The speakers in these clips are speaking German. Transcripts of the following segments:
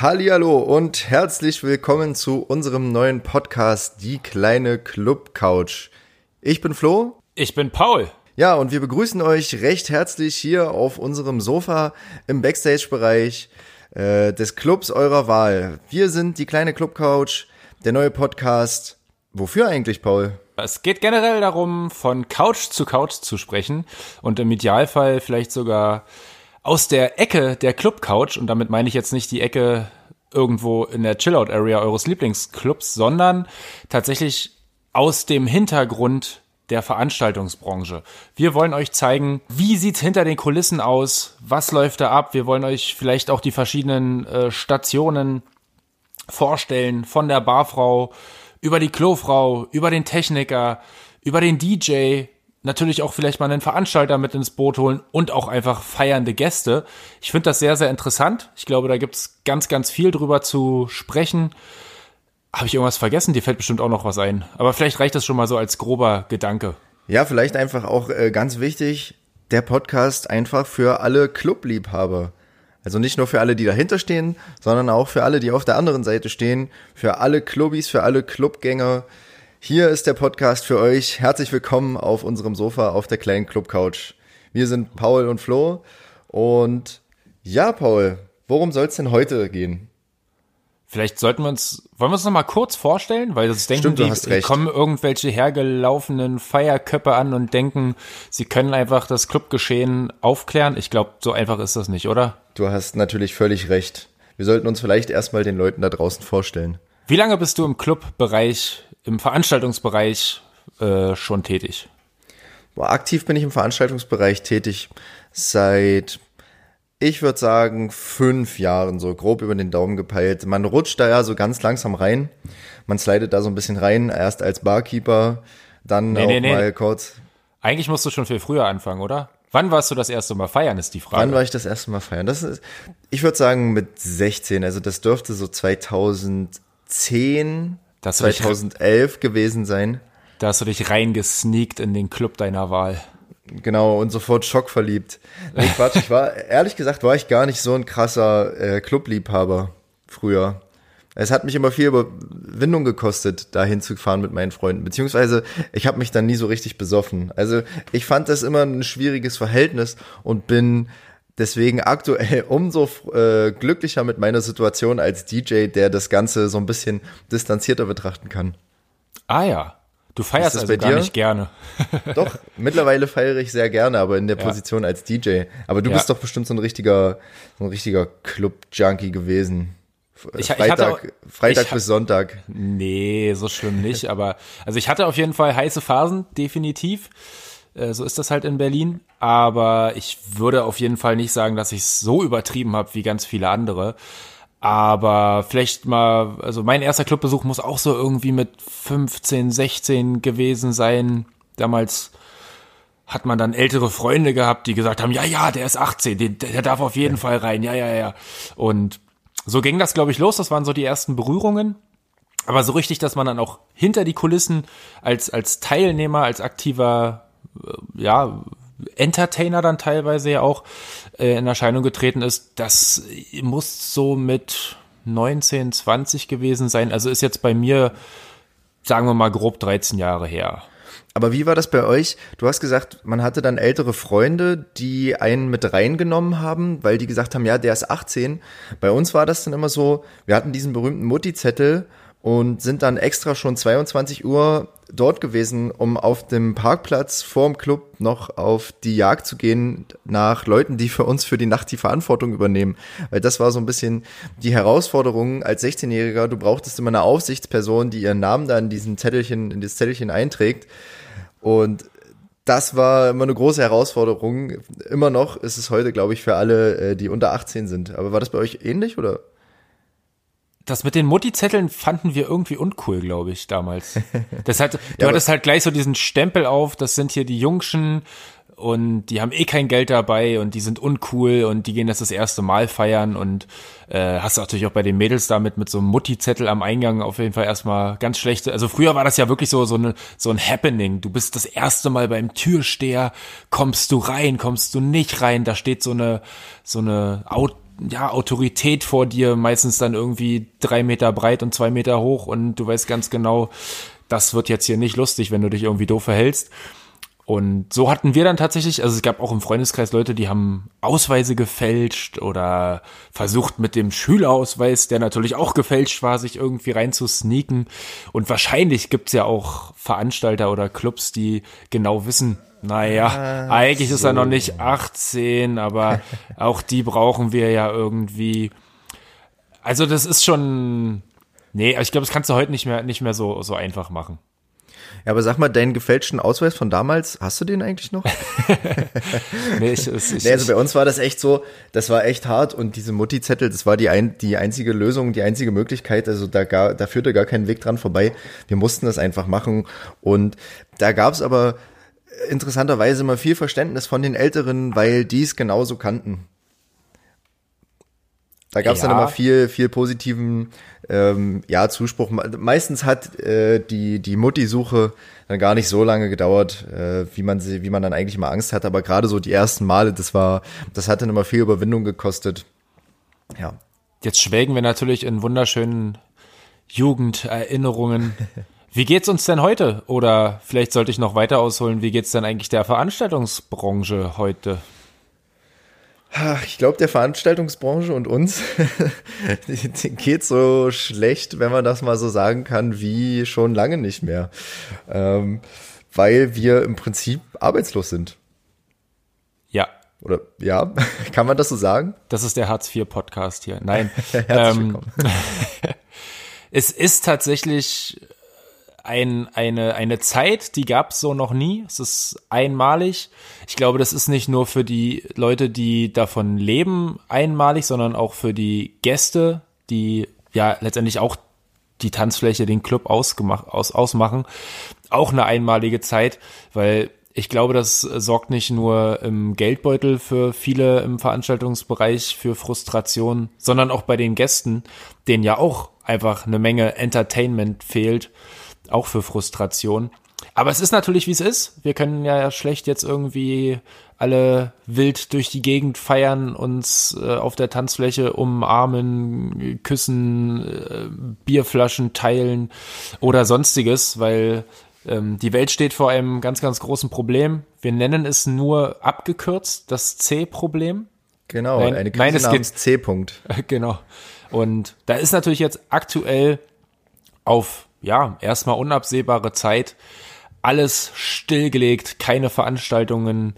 Hallihallo und herzlich willkommen zu unserem neuen Podcast Die kleine Club Couch. Ich bin Flo. Ich bin Paul. Ja, und wir begrüßen euch recht herzlich hier auf unserem Sofa im Backstage-Bereich äh, des Clubs eurer Wahl. Wir sind die kleine Club Couch, der neue Podcast. Wofür eigentlich, Paul? Es geht generell darum, von Couch zu Couch zu sprechen und im Idealfall vielleicht sogar aus der Ecke der Club Couch, und damit meine ich jetzt nicht die Ecke irgendwo in der Chillout-Area eures Lieblingsclubs, sondern tatsächlich aus dem Hintergrund der Veranstaltungsbranche. Wir wollen euch zeigen, wie sieht's hinter den Kulissen aus, was läuft da ab. Wir wollen euch vielleicht auch die verschiedenen äh, Stationen vorstellen, von der Barfrau über die Klofrau, über den Techniker, über den DJ, natürlich auch vielleicht mal einen Veranstalter mit ins Boot holen und auch einfach feiernde Gäste. Ich finde das sehr, sehr interessant. Ich glaube, da gibt's ganz, ganz viel drüber zu sprechen. Habe ich irgendwas vergessen? Dir fällt bestimmt auch noch was ein. Aber vielleicht reicht das schon mal so als grober Gedanke. Ja, vielleicht einfach auch äh, ganz wichtig, der Podcast einfach für alle Clubliebhaber. Also nicht nur für alle, die dahinter stehen, sondern auch für alle, die auf der anderen Seite stehen, für alle Clubbies, für alle Clubgänger. Hier ist der Podcast für euch. Herzlich willkommen auf unserem Sofa auf der kleinen Clubcouch. Wir sind Paul und Flo und ja, Paul, worum soll es denn heute gehen? Vielleicht sollten wir uns, wollen wir uns noch mal kurz vorstellen, weil das denken Stimmt, die, kommen irgendwelche hergelaufenen Feierköpfe an und denken, sie können einfach das Clubgeschehen aufklären. Ich glaube, so einfach ist das nicht, oder? Du hast natürlich völlig recht. Wir sollten uns vielleicht erstmal den Leuten da draußen vorstellen. Wie lange bist du im Clubbereich, im Veranstaltungsbereich äh, schon tätig? Boah, aktiv bin ich im Veranstaltungsbereich tätig seit ich würde sagen, fünf Jahren, so grob über den Daumen gepeilt. Man rutscht da ja so ganz langsam rein. Man slidet da so ein bisschen rein, erst als Barkeeper, dann nee, auch nee, nee. mal kurz. Eigentlich musst du schon viel früher anfangen, oder? Wann warst du das erste Mal feiern, ist die Frage. Wann war ich das erste Mal feiern? Das ist, ich würde sagen mit 16, also das dürfte so 2010, das 2011 gewesen sein. Da hast du dich reingesneakt in den Club deiner Wahl. Genau, und sofort schockverliebt. Nee, Quatsch, ich war, ehrlich gesagt, war ich gar nicht so ein krasser äh, Clubliebhaber früher. Es hat mich immer viel Überwindung gekostet, da hinzufahren mit meinen Freunden. Beziehungsweise ich habe mich dann nie so richtig besoffen. Also ich fand das immer ein schwieriges Verhältnis und bin deswegen aktuell umso äh, glücklicher mit meiner Situation als DJ, der das Ganze so ein bisschen distanzierter betrachten kann. Ah ja, Du feierst also gar dir? nicht gerne. Doch, mittlerweile feiere ich sehr gerne, aber in der ja. Position als DJ. Aber du ja. bist doch bestimmt so ein richtiger, so ein richtiger Club-Junkie gewesen. Ich, Freitag, auch, Freitag ich, bis Sonntag. Nee, so schlimm nicht, aber also ich hatte auf jeden Fall heiße Phasen, definitiv. Äh, so ist das halt in Berlin. Aber ich würde auf jeden Fall nicht sagen, dass ich es so übertrieben habe wie ganz viele andere. Aber vielleicht mal, also mein erster Clubbesuch muss auch so irgendwie mit 15, 16 gewesen sein. Damals hat man dann ältere Freunde gehabt, die gesagt haben, ja, ja, der ist 18, der, der darf auf jeden Fall rein, ja, ja, ja. Und so ging das, glaube ich, los. Das waren so die ersten Berührungen. Aber so richtig, dass man dann auch hinter die Kulissen als, als Teilnehmer, als aktiver, ja, Entertainer dann teilweise ja auch äh, in Erscheinung getreten ist, das muss so mit 19, 20 gewesen sein. Also ist jetzt bei mir, sagen wir mal, grob 13 Jahre her. Aber wie war das bei euch? Du hast gesagt, man hatte dann ältere Freunde, die einen mit reingenommen haben, weil die gesagt haben, ja, der ist 18. Bei uns war das dann immer so, wir hatten diesen berühmten Mutti-Zettel und sind dann extra schon 22 Uhr dort gewesen, um auf dem Parkplatz vorm Club noch auf die Jagd zu gehen nach Leuten, die für uns für die Nacht die Verantwortung übernehmen. Weil das war so ein bisschen die Herausforderung als 16-Jähriger. Du brauchtest immer eine Aufsichtsperson, die ihren Namen da in diesen Zettelchen, in das Zettelchen einträgt. Und das war immer eine große Herausforderung. Immer noch ist es heute, glaube ich, für alle, äh, die unter 18 sind. Aber war das bei euch ähnlich oder? Das mit den Mutti-Zetteln fanden wir irgendwie uncool, glaube ich, damals. Das hat, du ja, hattest halt gleich so diesen Stempel auf, das sind hier die Jungschen und die haben eh kein Geld dabei und die sind uncool und die gehen das das erste Mal feiern und äh, hast du natürlich auch bei den Mädels damit mit so einem Mutti-Zettel am Eingang auf jeden Fall erstmal ganz schlechte. Also früher war das ja wirklich so so, eine, so ein Happening. Du bist das erste Mal beim Türsteher, kommst du rein, kommst du nicht rein, da steht so eine so eine Out ja, Autorität vor dir, meistens dann irgendwie drei Meter breit und zwei Meter hoch und du weißt ganz genau, das wird jetzt hier nicht lustig, wenn du dich irgendwie doof verhältst. Und so hatten wir dann tatsächlich, also es gab auch im Freundeskreis Leute, die haben Ausweise gefälscht oder versucht mit dem Schülerausweis, der natürlich auch gefälscht war, sich irgendwie reinzusneaken. Und wahrscheinlich gibt's ja auch Veranstalter oder Clubs, die genau wissen, naja, ah, eigentlich so. ist er noch nicht 18, aber auch die brauchen wir ja irgendwie. Also das ist schon, nee, ich glaube, das kannst du heute nicht mehr, nicht mehr so, so einfach machen. Ja, aber sag mal, deinen gefälschten Ausweis von damals, hast du den eigentlich noch? nee, ich, ich, nee, also bei uns war das echt so, das war echt hart und diese Mutti-Zettel, das war die, ein, die einzige Lösung, die einzige Möglichkeit, also da, gar, da führte gar kein Weg dran vorbei. Wir mussten das einfach machen und da gab's aber interessanterweise immer viel Verständnis von den Älteren, weil die es genauso kannten. Da gab es ja. dann immer viel, viel positiven ähm, ja, Zuspruch. Meistens hat äh, die, die Mutti-Suche dann gar nicht so lange gedauert, äh, wie man sie, wie man dann eigentlich mal Angst hat. Aber gerade so die ersten Male, das war, das hat dann immer viel Überwindung gekostet. Ja. Jetzt schwelgen wir natürlich in wunderschönen Jugenderinnerungen. Wie geht's uns denn heute? Oder vielleicht sollte ich noch weiter ausholen, wie geht's denn eigentlich der Veranstaltungsbranche heute? Ich glaube, der Veranstaltungsbranche und uns geht so schlecht, wenn man das mal so sagen kann, wie schon lange nicht mehr. Ähm, weil wir im Prinzip arbeitslos sind. Ja. Oder ja, kann man das so sagen? Das ist der Hartz IV Podcast hier. Nein. Herzlich ähm, willkommen. es ist tatsächlich ein, eine, eine Zeit, die gab es so noch nie. Es ist einmalig. Ich glaube, das ist nicht nur für die Leute, die davon leben, einmalig, sondern auch für die Gäste, die ja letztendlich auch die Tanzfläche, den Club ausgemacht, aus, ausmachen. Auch eine einmalige Zeit, weil ich glaube, das sorgt nicht nur im Geldbeutel für viele im Veranstaltungsbereich für Frustration, sondern auch bei den Gästen, denen ja auch einfach eine Menge Entertainment fehlt auch für Frustration. Aber es ist natürlich, wie es ist. Wir können ja schlecht jetzt irgendwie alle wild durch die Gegend feiern, uns äh, auf der Tanzfläche umarmen, küssen, äh, Bierflaschen teilen oder sonstiges, weil ähm, die Welt steht vor einem ganz, ganz großen Problem. Wir nennen es nur abgekürzt das C-Problem. Genau, nein, eine Krise nein, es namens C-Punkt. Genau. Und da ist natürlich jetzt aktuell auf ja, erstmal unabsehbare Zeit, alles stillgelegt, keine Veranstaltungen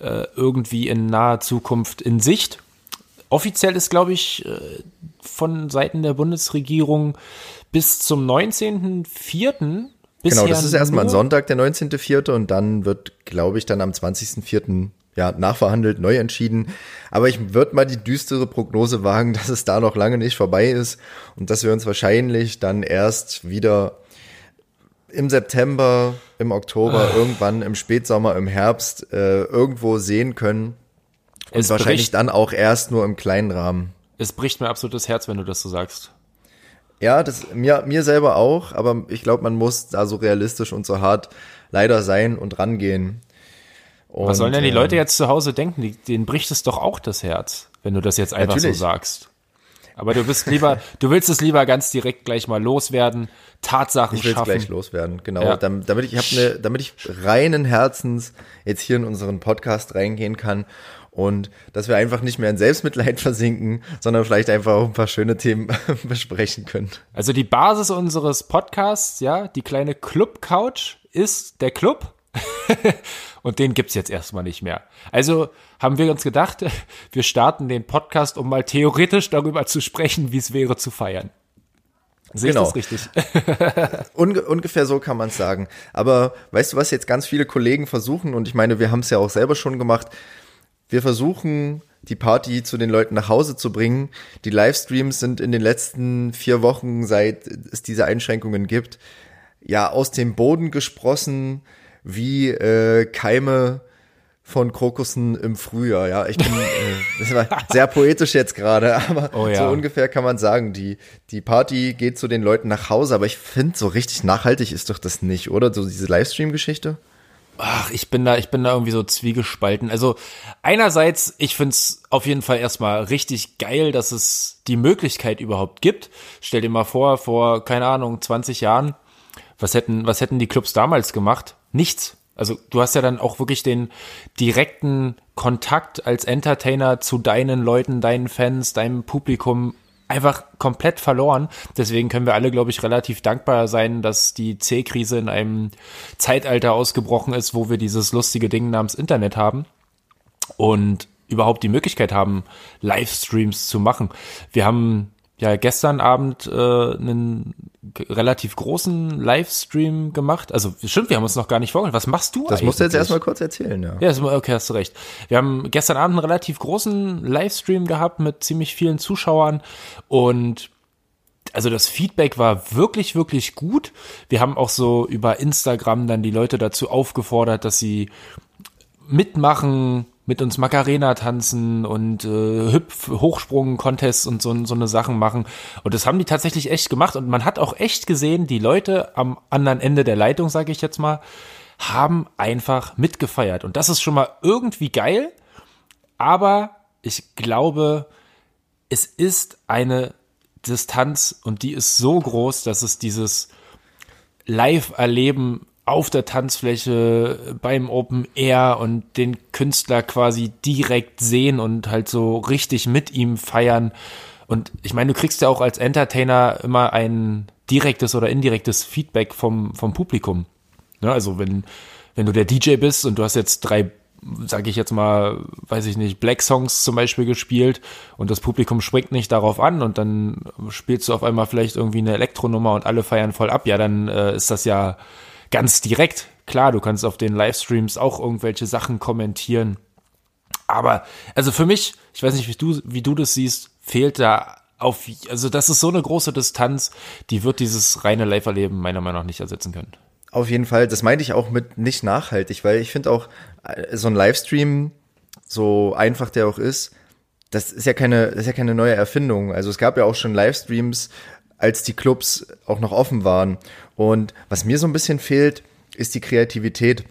äh, irgendwie in naher Zukunft in Sicht. Offiziell ist, glaube ich, äh, von Seiten der Bundesregierung bis zum 19.04. Genau, das ist erstmal ein Sonntag, der 19.04. und dann wird, glaube ich, dann am 20.04 ja, nachverhandelt, neu entschieden. Aber ich würde mal die düstere Prognose wagen, dass es da noch lange nicht vorbei ist und dass wir uns wahrscheinlich dann erst wieder im September, im Oktober, Ach. irgendwann im Spätsommer, im Herbst äh, irgendwo sehen können. Und es wahrscheinlich bricht, dann auch erst nur im kleinen Rahmen. Es bricht mir absolut das Herz, wenn du das so sagst. Ja, das mir, mir selber auch, aber ich glaube, man muss da so realistisch und so hart leider sein und rangehen. Und, Was sollen denn die Leute ähm, jetzt zu Hause denken? Denen bricht es doch auch das Herz, wenn du das jetzt einfach natürlich. so sagst. Aber du bist lieber, du willst es lieber ganz direkt gleich mal loswerden, Tatsachen ich will schaffen. gleich loswerden, genau. Ja. Damit, damit ich hab ne, damit ich reinen Herzens jetzt hier in unseren Podcast reingehen kann und dass wir einfach nicht mehr in Selbstmitleid versinken, sondern vielleicht einfach auch ein paar schöne Themen besprechen können. Also die Basis unseres Podcasts, ja, die kleine Club Couch ist der Club und den gibt's jetzt erstmal nicht mehr. Also haben wir uns gedacht, wir starten den Podcast, um mal theoretisch darüber zu sprechen, wie es wäre zu feiern. Sehe genau. ich das richtig? Unge ungefähr so kann man es sagen. Aber weißt du, was jetzt ganz viele Kollegen versuchen, und ich meine, wir haben es ja auch selber schon gemacht, wir versuchen die Party zu den Leuten nach Hause zu bringen. Die Livestreams sind in den letzten vier Wochen, seit es diese Einschränkungen gibt, ja aus dem Boden gesprossen wie äh, Keime von Krokussen im Frühjahr. Ja, ich bin äh, das war sehr poetisch jetzt gerade, aber oh, ja. so ungefähr kann man sagen, die die Party geht zu den Leuten nach Hause, aber ich finde so richtig nachhaltig ist doch das nicht, oder so diese Livestream Geschichte? Ach, ich bin da, ich bin da irgendwie so zwiegespalten. Also einerseits, ich find's auf jeden Fall erstmal richtig geil, dass es die Möglichkeit überhaupt gibt. Stell dir mal vor, vor, keine Ahnung, 20 Jahren, was hätten, was hätten die Clubs damals gemacht? Nichts. Also du hast ja dann auch wirklich den direkten Kontakt als Entertainer zu deinen Leuten, deinen Fans, deinem Publikum einfach komplett verloren. Deswegen können wir alle, glaube ich, relativ dankbar sein, dass die C-Krise in einem Zeitalter ausgebrochen ist, wo wir dieses lustige Ding namens Internet haben und überhaupt die Möglichkeit haben, Livestreams zu machen. Wir haben ja gestern Abend äh, einen relativ großen Livestream gemacht. Also stimmt, wir haben uns noch gar nicht vorgestellt. Was machst du Das eigentlich? musst du jetzt erstmal kurz erzählen, ja. Ja, okay, hast du recht. Wir haben gestern Abend einen relativ großen Livestream gehabt mit ziemlich vielen Zuschauern und also das Feedback war wirklich, wirklich gut. Wir haben auch so über Instagram dann die Leute dazu aufgefordert, dass sie mitmachen, mit uns Macarena tanzen und äh, Hüpf, Hochsprung, Contests und so, so eine Sachen machen. Und das haben die tatsächlich echt gemacht. Und man hat auch echt gesehen, die Leute am anderen Ende der Leitung, sage ich jetzt mal, haben einfach mitgefeiert. Und das ist schon mal irgendwie geil. Aber ich glaube, es ist eine Distanz und die ist so groß, dass es dieses Live-Erleben auf der Tanzfläche beim Open Air und den Künstler quasi direkt sehen und halt so richtig mit ihm feiern. Und ich meine, du kriegst ja auch als Entertainer immer ein direktes oder indirektes Feedback vom, vom Publikum. Ja, also wenn, wenn du der DJ bist und du hast jetzt drei, sage ich jetzt mal, weiß ich nicht, Black Songs zum Beispiel gespielt und das Publikum springt nicht darauf an und dann spielst du auf einmal vielleicht irgendwie eine Elektronummer und alle feiern voll ab, ja, dann äh, ist das ja ganz direkt. Klar, du kannst auf den Livestreams auch irgendwelche Sachen kommentieren. Aber, also für mich, ich weiß nicht, wie du, wie du das siehst, fehlt da auf, also das ist so eine große Distanz, die wird dieses reine Live-Erleben meiner Meinung nach nicht ersetzen können. Auf jeden Fall, das meinte ich auch mit nicht nachhaltig, weil ich finde auch, äh, so ein Livestream, so einfach der auch ist, das ist ja keine, das ist ja keine neue Erfindung. Also es gab ja auch schon Livestreams, als die Clubs auch noch offen waren. Und was mir so ein bisschen fehlt, ist die Kreativität.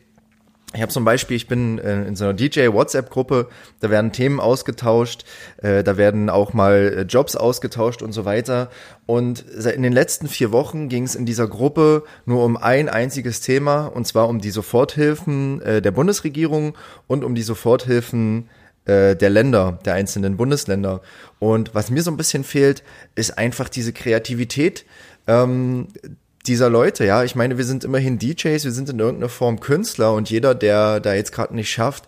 Ich habe zum Beispiel, ich bin äh, in so einer DJ-WhatsApp-Gruppe, da werden Themen ausgetauscht, äh, da werden auch mal äh, Jobs ausgetauscht und so weiter. Und in den letzten vier Wochen ging es in dieser Gruppe nur um ein einziges Thema, und zwar um die Soforthilfen der Bundesregierung und um die Soforthilfen der Länder, der einzelnen Bundesländer. Und was mir so ein bisschen fehlt, ist einfach diese Kreativität, ähm, dieser Leute, ja. Ich meine, wir sind immerhin DJs, wir sind in irgendeiner Form Künstler und jeder, der da jetzt gerade nicht schafft,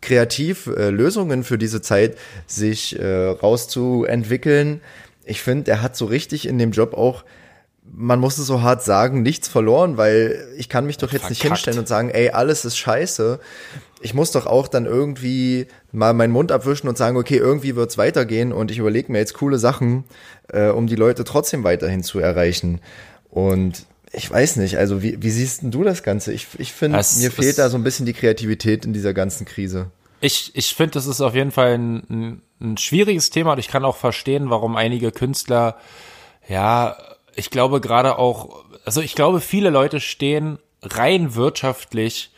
kreativ äh, Lösungen für diese Zeit sich äh, rauszuentwickeln, ich finde, der hat so richtig in dem Job auch man muss es so hart sagen, nichts verloren, weil ich kann mich doch jetzt Verkackt. nicht hinstellen und sagen, ey, alles ist scheiße. Ich muss doch auch dann irgendwie mal meinen Mund abwischen und sagen, okay, irgendwie wird's weitergehen und ich überlege mir jetzt coole Sachen, äh, um die Leute trotzdem weiterhin zu erreichen. Und ich weiß nicht, also wie, wie siehst denn du das Ganze? Ich, ich finde, mir fehlt da so ein bisschen die Kreativität in dieser ganzen Krise. Ich, ich finde, das ist auf jeden Fall ein, ein, ein schwieriges Thema und ich kann auch verstehen, warum einige Künstler, ja, ich glaube gerade auch, also ich glaube, viele Leute stehen rein wirtschaftlich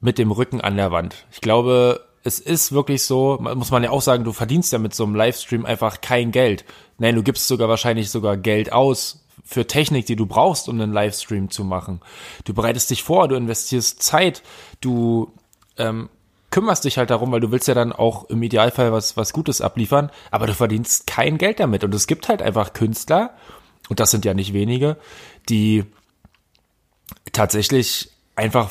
mit dem Rücken an der Wand. Ich glaube, es ist wirklich so, muss man ja auch sagen, du verdienst ja mit so einem Livestream einfach kein Geld. Nein, du gibst sogar wahrscheinlich sogar Geld aus für Technik, die du brauchst, um einen Livestream zu machen. Du bereitest dich vor, du investierst Zeit, du ähm, kümmerst dich halt darum, weil du willst ja dann auch im Idealfall was, was Gutes abliefern, aber du verdienst kein Geld damit. Und es gibt halt einfach Künstler, und das sind ja nicht wenige, die tatsächlich einfach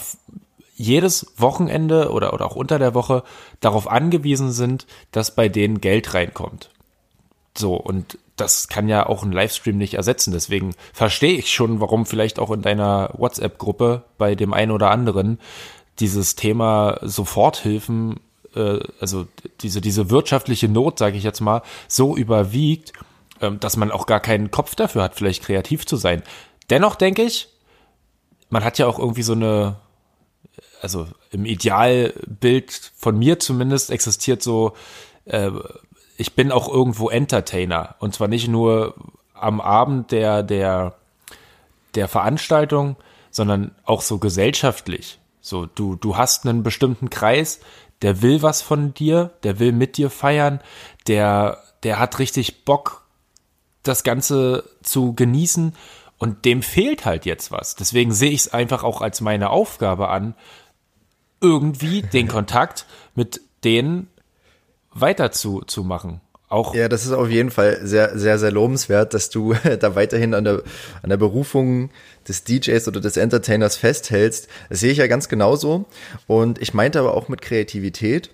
jedes Wochenende oder, oder auch unter der Woche darauf angewiesen sind, dass bei denen Geld reinkommt. So, und das kann ja auch ein Livestream nicht ersetzen. Deswegen verstehe ich schon, warum vielleicht auch in deiner WhatsApp-Gruppe bei dem einen oder anderen dieses Thema Soforthilfen, äh, also diese, diese wirtschaftliche Not, sage ich jetzt mal, so überwiegt, ähm, dass man auch gar keinen Kopf dafür hat, vielleicht kreativ zu sein. Dennoch denke ich, man hat ja auch irgendwie so eine, also im Idealbild von mir zumindest existiert so äh, ich bin auch irgendwo Entertainer. Und zwar nicht nur am Abend der, der, der Veranstaltung, sondern auch so gesellschaftlich. So, du, du hast einen bestimmten Kreis, der will was von dir, der will mit dir feiern, der, der hat richtig Bock, das Ganze zu genießen und dem fehlt halt jetzt was. Deswegen sehe ich es einfach auch als meine Aufgabe an, irgendwie den Kontakt mit denen weiter zu, zu machen. Auch ja, das ist auf jeden Fall sehr, sehr, sehr lobenswert, dass du da weiterhin an der, an der Berufung des DJs oder des Entertainers festhältst. Das sehe ich ja ganz genauso. Und ich meinte aber auch mit Kreativität.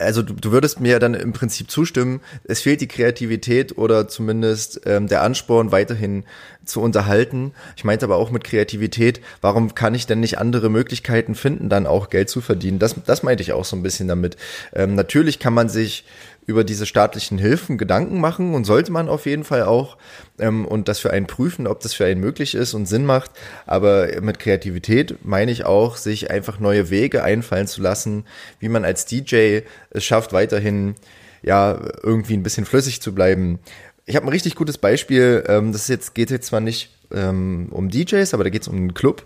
Also du, du würdest mir dann im Prinzip zustimmen, es fehlt die Kreativität oder zumindest ähm, der Ansporn, weiterhin zu unterhalten. Ich meinte aber auch mit Kreativität, warum kann ich denn nicht andere Möglichkeiten finden, dann auch Geld zu verdienen? Das, das meinte ich auch so ein bisschen damit. Ähm, natürlich kann man sich über diese staatlichen Hilfen Gedanken machen und sollte man auf jeden Fall auch ähm, und das für einen prüfen, ob das für einen möglich ist und Sinn macht. Aber mit Kreativität meine ich auch, sich einfach neue Wege einfallen zu lassen, wie man als DJ es schafft, weiterhin ja irgendwie ein bisschen flüssig zu bleiben. Ich habe ein richtig gutes Beispiel. Ähm, das jetzt geht jetzt zwar nicht ähm, um DJs, aber da geht es um einen Club.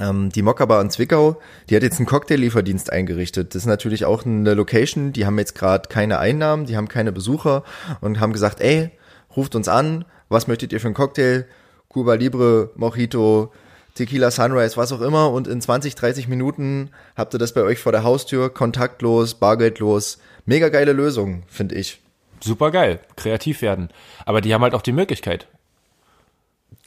Ähm, die Mokaba in Zwickau, die hat jetzt einen Cocktail-Lieferdienst eingerichtet. Das ist natürlich auch eine Location, die haben jetzt gerade keine Einnahmen, die haben keine Besucher und haben gesagt, ey, ruft uns an, was möchtet ihr für einen Cocktail? Cuba Libre, Mojito, Tequila Sunrise, was auch immer. Und in 20, 30 Minuten habt ihr das bei euch vor der Haustür, kontaktlos, bargeldlos. Mega geile Lösung, finde ich. Super geil, kreativ werden. Aber die haben halt auch die Möglichkeit.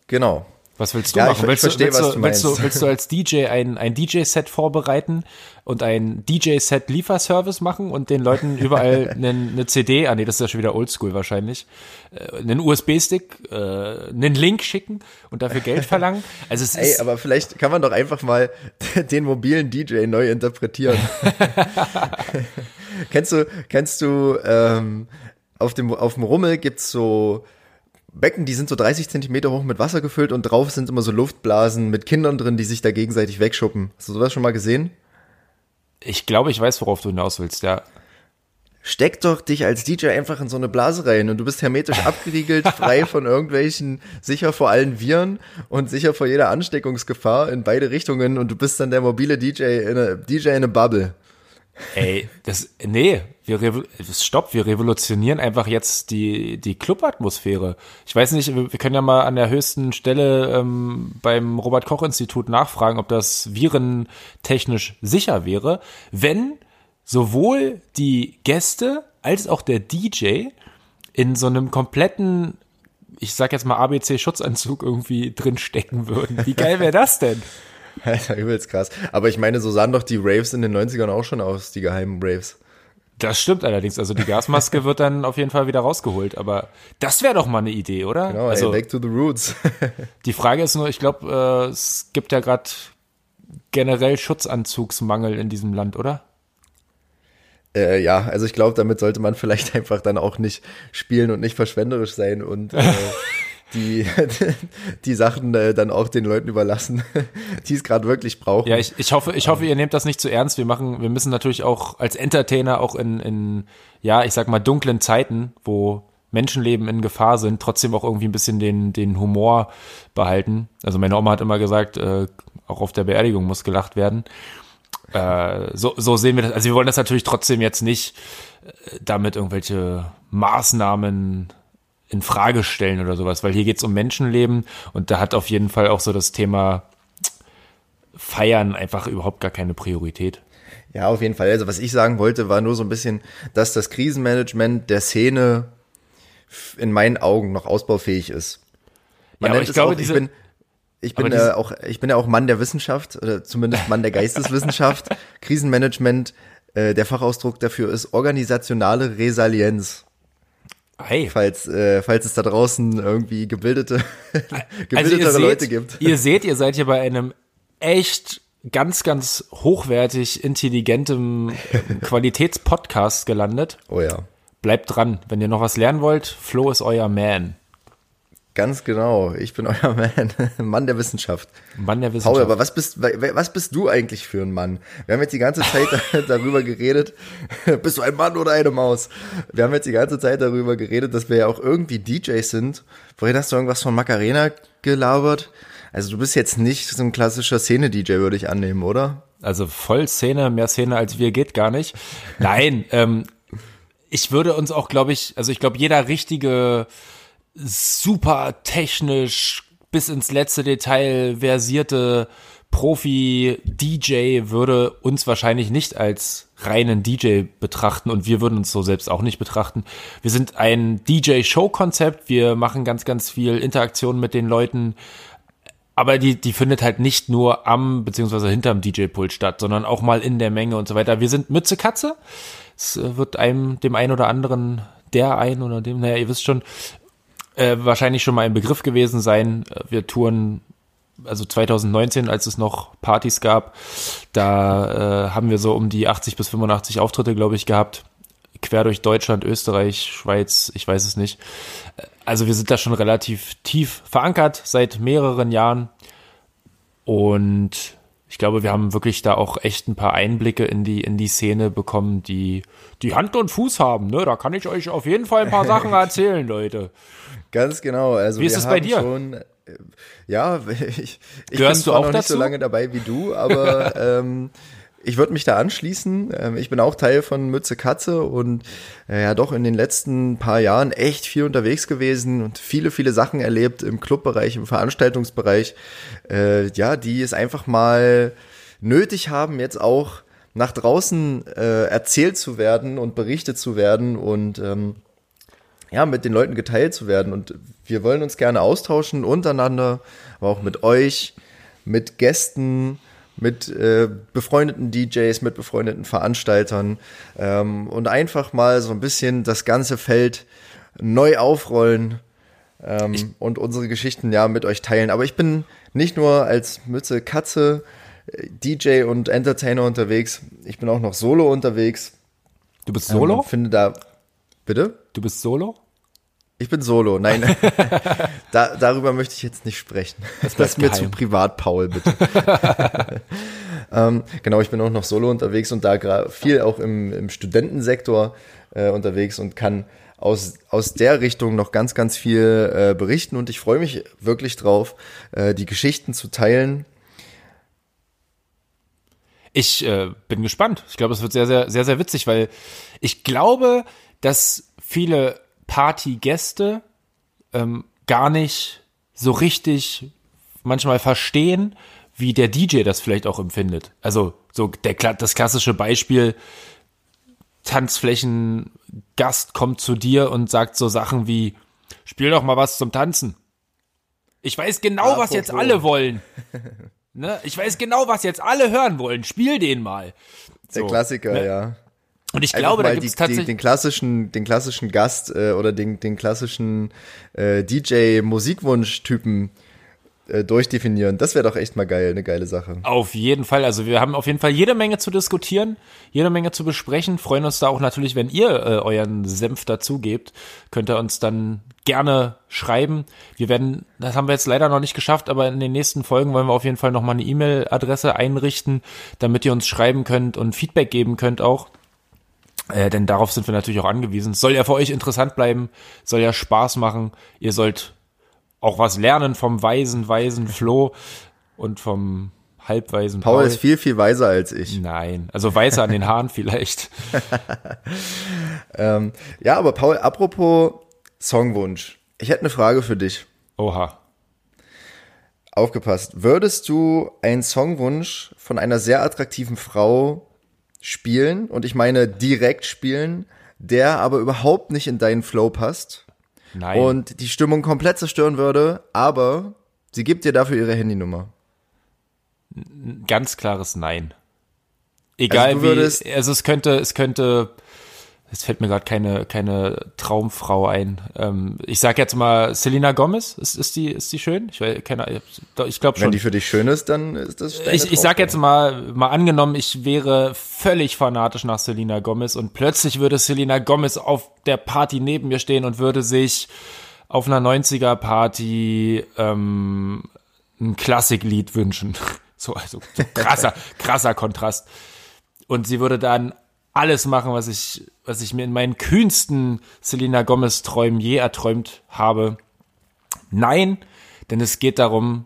Genau. Was willst du Ja, machen? ich- ich willst, verstehe, du, willst, was du, du willst, du, meinst. willst du als DJ ein, ein DJ-Set vorbereiten und ein DJ-Set-Lieferservice machen und den Leuten überall einen, eine CD, ah nee, das ist ja schon wieder oldschool wahrscheinlich, äh, einen USB-Stick, äh, einen Link schicken und dafür Geld verlangen? Also es Ey, ist, aber vielleicht kann man doch einfach mal den mobilen DJ neu interpretieren. kennst du, kennst du, ähm, auf dem, auf dem Rummel gibt's so Becken, die sind so 30 Zentimeter hoch mit Wasser gefüllt und drauf sind immer so Luftblasen mit Kindern drin, die sich da gegenseitig wegschuppen. Hast du sowas schon mal gesehen? ich glaube, ich weiß, worauf du hinaus willst, ja. Steck doch dich als DJ einfach in so eine Blase rein und du bist hermetisch abgeriegelt, frei von irgendwelchen, sicher vor allen Viren und sicher vor jeder Ansteckungsgefahr in beide Richtungen und du bist dann der mobile DJ in a, DJ in a Bubble. Ey, das, nee, wir, stopp, wir revolutionieren einfach jetzt die, die Clubatmosphäre. Ich weiß nicht, wir können ja mal an der höchsten Stelle ähm, beim Robert-Koch-Institut nachfragen, ob das virentechnisch sicher wäre, wenn sowohl die Gäste als auch der DJ in so einem kompletten, ich sag jetzt mal ABC-Schutzanzug irgendwie drin stecken würden. Wie geil wäre das denn? Alter, übelst krass. Aber ich meine, so sahen doch die Raves in den 90ern auch schon aus, die geheimen Raves. Das stimmt allerdings. Also die Gasmaske wird dann auf jeden Fall wieder rausgeholt. Aber das wäre doch mal eine Idee, oder? Genau, also ey, back to the roots. die Frage ist nur, ich glaube, äh, es gibt ja gerade generell Schutzanzugsmangel in diesem Land, oder? äh, ja, also ich glaube, damit sollte man vielleicht einfach dann auch nicht spielen und nicht verschwenderisch sein und äh, die, die Sachen äh, dann auch den Leuten überlassen, die es gerade wirklich brauchen. Ja, ich, ich hoffe, ich hoffe, ihr nehmt das nicht zu ernst. Wir machen, wir müssen natürlich auch als Entertainer auch in, in, ja, ich sag mal, dunklen Zeiten, wo Menschenleben in Gefahr sind, trotzdem auch irgendwie ein bisschen den, den Humor behalten. Also meine Oma hat immer gesagt, äh, auch auf der Beerdigung muss gelacht werden. Äh, so, so sehen wir das. Also wir wollen das natürlich trotzdem jetzt nicht äh, damit irgendwelche Maßnahmen in Frage stellen oder sowas, weil hier geht's um Menschenleben und da hat auf jeden Fall auch so das Thema Feiern einfach überhaupt gar keine Priorität. Ja, auf jeden Fall. Also was ich sagen wollte, war nur so ein bisschen, dass das Krisenmanagement der Szene in meinen Augen noch ausbaufähig ist. Man Ja, aber ich glaube, auch, ich bin, ich bin aber äh, auch, ich bin ja auch Mann der Wissenschaft oder zumindest Mann der Geisteswissenschaft. Krisenmanagement, äh, der Fachausdruck dafür ist organisationale Resilienz. Hey, Falls, äh, falls es da draußen irgendwie gebildete, gebildetere also ihr seht, Leute gibt. Ihr seht, ihr seid hier bei einem echt ganz, ganz hochwertig intelligentem Qualitätspodcast gelandet. Oh ja. Bleibt dran. Wenn ihr noch was lernen wollt, Flo ist euer Man. Ganz genau. Ich bin euer Man. Mann der Wissenschaft. Mann der Paul, Wissenschaft. aber was bist, wa- was bist du eigentlich für ein Mann? Wir haben jetzt die ganze Zeit darüber geredet, bist du ein Mann oder eine Maus? Wir haben jetzt die ganze Zeit darüber geredet, dass wir ja auch irgendwie DJs sind. Vorhin hast du irgendwas von Macarena gelabert. Also du bist jetzt nicht so ein klassischer Szene-DJ, würde ich annehmen, oder? Also voll Szene, mehr Szene als wir geht gar nicht. Nein, ähm, ich würde uns auch, glaube ich, also ich glaube, jeder richtige, super technisch bis ins letzte Detail versierte Profi-DJ würde uns wahrscheinlich nicht als reinen DJ betrachten und wir würden uns so selbst auch nicht betrachten. Wir sind ein DJ-Show-Konzept, wir machen ganz, ganz viel Interaktion mit den Leuten, aber die, die findet halt nicht nur am beziehungsweise hinterm DJ-Pult statt, sondern auch mal in der Menge und so weiter. Wir sind Mütze Katze. Es wird einem, dem einen oder anderen, der ein oder dem, naja, ihr wisst schon, äh, wahrscheinlich schon mal ein Begriff gewesen sein. Wir touren also 2019, als es noch Partys gab, da äh, haben wir so um die 80 bis 85 Auftritte, glaube ich, gehabt. Quer durch Deutschland, Österreich, Schweiz, ich weiß es nicht. Also wir sind da schon relativ tief verankert seit mehreren Jahren. Und ich glaube, wir haben wirklich da auch echt ein paar Einblicke in die, in die Szene bekommen, die, die Hand und Fuß haben. Ne? Da kann ich euch auf jeden Fall ein paar Sachen erzählen, Leute. Ganz genau. Also Wie ist es bei dir? Schon, ja, ich, ich Gehörst bin du auch noch nicht dazu? so lange dabei wie du, aber ähm, ich würde mich da anschließen. Ähm, ich bin auch Teil von Mütze Katze und äh, ja doch in den letzten paar Jahren echt viel unterwegs gewesen und viele, viele Sachen erlebt im Clubbereich, im Veranstaltungsbereich, äh, ja, die es einfach mal nötig haben, jetzt auch nach draußen äh, erzählt zu werden und berichtet zu werden und ähm, ja, mit den Leuten geteilt zu werden. Und wir wollen uns gerne austauschen untereinander, aber auch mit euch, mit Gästen, mit äh, befreundeten DJs, mit befreundeten Veranstaltern ähm, und einfach mal so ein bisschen das ganze Feld neu aufrollen ähm, und unsere Geschichten ja mit euch teilen. Aber ich bin nicht nur als Mütze Katze äh, DJ und Entertainer unterwegs, ich bin auch noch solo unterwegs. Du bist Solo? Ähm, finde da bitte? Du bist Solo? Ich bin solo, nein. da, darüber möchte ich jetzt nicht sprechen. Das, bleibt ist mir zu privat, Paul, bitte. ähm, genau, ich bin auch noch solo unterwegs und da viel auch im, im Studentensektor äh, unterwegs und kann aus, aus der Richtung noch ganz, ganz viel äh, berichten und ich freue mich wirklich drauf, äh, die Geschichten zu teilen. Ich äh, bin gespannt. Ich glaube, es wird sehr, sehr, sehr, sehr witzig, weil ich glaube, dass viele Partygäste ähm, gar nicht so richtig manchmal verstehen, wie der DJ das vielleicht auch empfindet. Also so der, das klassische Beispiel, Tanzflächengast kommt zu dir und sagt so Sachen wie, spiel doch mal was zum Tanzen. Ich weiß genau, was jetzt alle wollen. Ne? Ich weiß genau, was jetzt alle hören wollen. Spiel den mal. Der So, Klassiker, ne? ja. Und ich Einfach glaube, da mal gibt die, es die, tatsächlich. den klassischen, den klassischen Gast äh, oder den, den klassischen äh, DJ-Musikwunsch-Typen äh, durchdefinieren. Das wäre doch echt mal geil, eine geile Sache. Auf jeden Fall. Also wir haben auf jeden Fall jede Menge zu diskutieren, jede Menge zu besprechen. Freuen uns da auch natürlich, wenn ihr äh, euren Senf dazugebt. Könnt ihr uns dann gerne schreiben. Wir werden, das haben wir jetzt leider noch nicht geschafft, aber in den nächsten Folgen wollen wir auf jeden Fall nochmal eine E-Mail-Adresse einrichten, damit ihr uns schreiben könnt und Feedback geben könnt auch. Äh, denn darauf sind wir natürlich auch angewiesen. Es soll ja für euch interessant bleiben, soll ja Spaß machen. Ihr sollt auch was lernen vom weisen, weisen Flo und vom halbweisen Paul Paul. ist viel, viel weiser als ich. Nein, also weißer an den Haaren vielleicht. Ähm, ja, aber Paul, apropos Songwunsch. Ich hätte eine Frage für dich. Oha. Aufgepasst. Würdest du einen Songwunsch von einer sehr attraktiven Frau spielen, und ich meine direkt spielen, der aber überhaupt nicht in deinen Flow passt Nein. und die Stimmung komplett zerstören würde, aber sie gibt dir dafür ihre Handynummer? ganz klares Nein. Egal Also du würdest- wie, also es könnte, es könnte, es fällt mir gerade keine, keine Traumfrau ein. Ähm, ich sag jetzt mal, Selena Gomez, ist, ist die, ist die schön? Ich, keine, ich glaube Wenn schon. die für dich schön ist, dann ist das Ich, ich sag jetzt mal, mal angenommen, ich wäre völlig fanatisch nach Selena Gomez und plötzlich würde Selena Gomez auf der Party neben mir stehen und würde sich auf einer 90er Party ähm, ein Klassiklied wünschen. So, also so krasser, krasser Kontrast. Und sie würde dann alles machen, was ich, was ich mir in meinen kühnsten Selena Gomez Träumen je erträumt habe. Nein, denn es geht darum,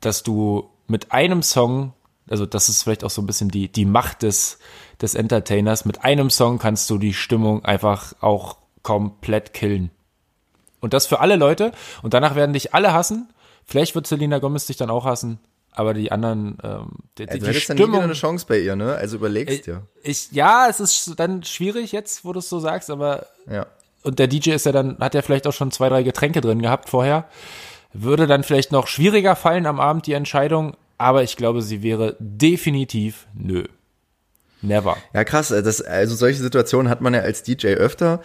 dass du mit einem Song, also das ist vielleicht auch so ein bisschen die, die Macht des, des Entertainers, mit einem Song kannst du die Stimmung einfach auch komplett killen. Und das für alle Leute. Und danach werden dich alle hassen. Vielleicht wird Selena Gomez dich dann auch hassen. Aber die anderen, ähm, die, Also, die hättest dann Stimmung, nie eine Chance bei ihr, ne? Also überlegst ich, dir. ich, ja, es ist dann schwierig jetzt, wo du es so sagst, aber Ja. und der DJ ist ja dann, hat ja vielleicht auch schon zwei, drei Getränke drin gehabt vorher. Würde dann vielleicht noch schwieriger fallen am Abend die Entscheidung, aber ich glaube, sie wäre definitiv nö. Never. Ja, krass. äh, Das, also solche Situationen hat man ja als DJ öfter.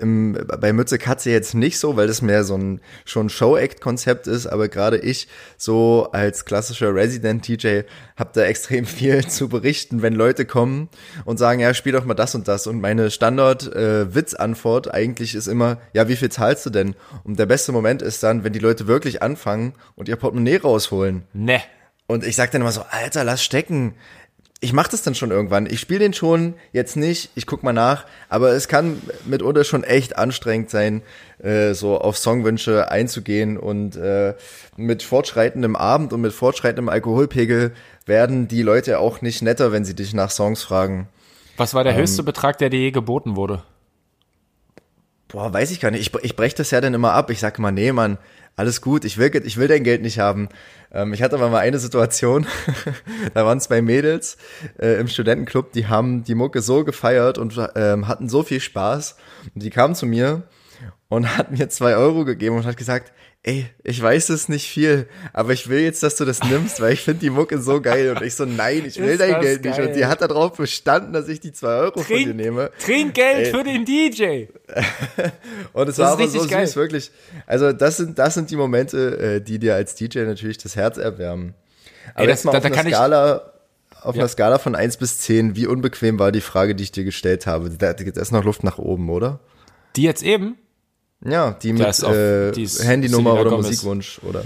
Im, bei Mütze Katze jetzt nicht so, weil das mehr so ein schon Show-Act-Konzept ist, aber gerade ich so als klassischer Resident-DJ habe da extrem viel zu berichten, wenn Leute kommen und sagen, ja, spiel doch mal das und das. Und meine Standard-Witz-Antwort eigentlich ist immer, ja, wie viel zahlst du denn? Und der beste Moment ist dann, wenn die Leute wirklich anfangen und ihr Portemonnaie rausholen. Ne. Und ich sag dann immer so, Alter, lass stecken. Ich mach das dann schon irgendwann. Ich spiele den schon, jetzt nicht, ich guck mal nach, aber es kann mitunter schon echt anstrengend sein, äh, so auf Songwünsche einzugehen und äh, mit fortschreitendem Abend und mit fortschreitendem Alkoholpegel werden die Leute auch nicht netter, wenn sie dich nach Songs fragen. Was war der höchste Betrag, der dir je geboten wurde? Boah, weiß ich gar nicht. Ich, ich breche das ja dann immer ab. Ich sag immer, nee, Mann, alles gut, ich will, ich will dein Geld nicht haben. Ähm, ich hatte aber mal eine Situation, da waren zwei Mädels äh, im Studentenclub, die haben die Mucke so gefeiert und ähm, hatten so viel Spaß. Und die kamen zu mir und hat mir zwei Euro gegeben und hat gesagt, ey, ich weiß es nicht viel, aber ich will jetzt, dass du das nimmst, weil ich finde die Mucke so geil. Und ich so, nein, ich will dein Geld nicht. geil. Und sie hat darauf bestanden, dass ich die zwei Euro von dir nehme. trink Geld Ey. für den DJ. Und es Das war aber so geil. süß, wirklich. Also das sind, das sind die Momente, äh, die dir als DJ natürlich das Herz erwärmen. Aber Ey, das- jetzt mal da- auf da einer Skala, auf Ja. einer Skala von 1 bis 10, wie unbequem war die Frage, die ich dir gestellt habe? Da, da ist noch Luft nach oben, oder? Die jetzt eben? Ja, die mit auf- äh, die Handynummer oder Gomez. Musikwunsch oder.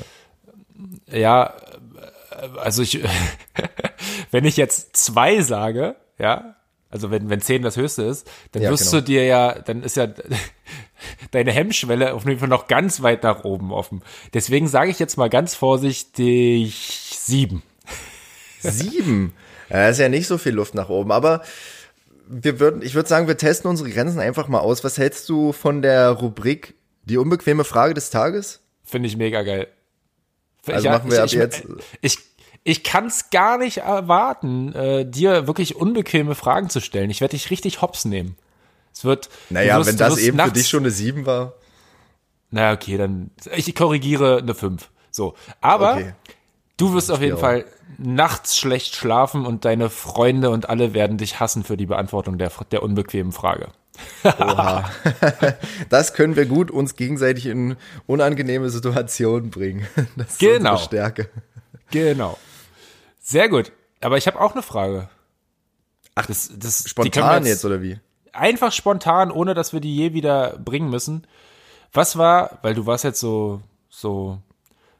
Ja, äh, also ich, wenn ich jetzt zwei sage, ja, also wenn, wenn zehn das höchste ist, dann Ja, wirst genau. du dir ja, dann ist ja deine Hemmschwelle auf jeden Fall noch ganz weit nach oben offen. Deswegen sage ich jetzt mal ganz vorsichtig sieben. Sieben. Ja, ist ja nicht so viel Luft nach oben, aber wir würden, ich würde sagen, wir testen unsere Grenzen einfach mal aus. Was hältst du von der Rubrik die unbequeme Frage des Tages? Finde ich mega geil. Also machen wir ab ich, jetzt- Ich, ich kann es gar nicht erwarten, äh, dir wirklich unbequeme Fragen zu stellen. Ich werde dich richtig hops nehmen. Es wird. Naja, wirst- wenn das eben für nachts- dich schon eine Sieben war. Na, okay, dann. Ich korrigiere eine 5. So. Aber Okay. Du wirst auf jeden. Fall nachts schlecht schlafen und deine Freunde und alle werden dich hassen für die Beantwortung der, der unbequemen Frage. Oha. das können wir gut uns gegenseitig in unangenehme Situationen bringen. Das ist Genau. unsere Stärke. Genau. Sehr gut. Aber ich habe auch eine Frage. Ach, das, das Spontan jetzt oder wie? einfach spontan, ohne dass wir die je wieder bringen müssen. Was war, weil du warst jetzt so, so,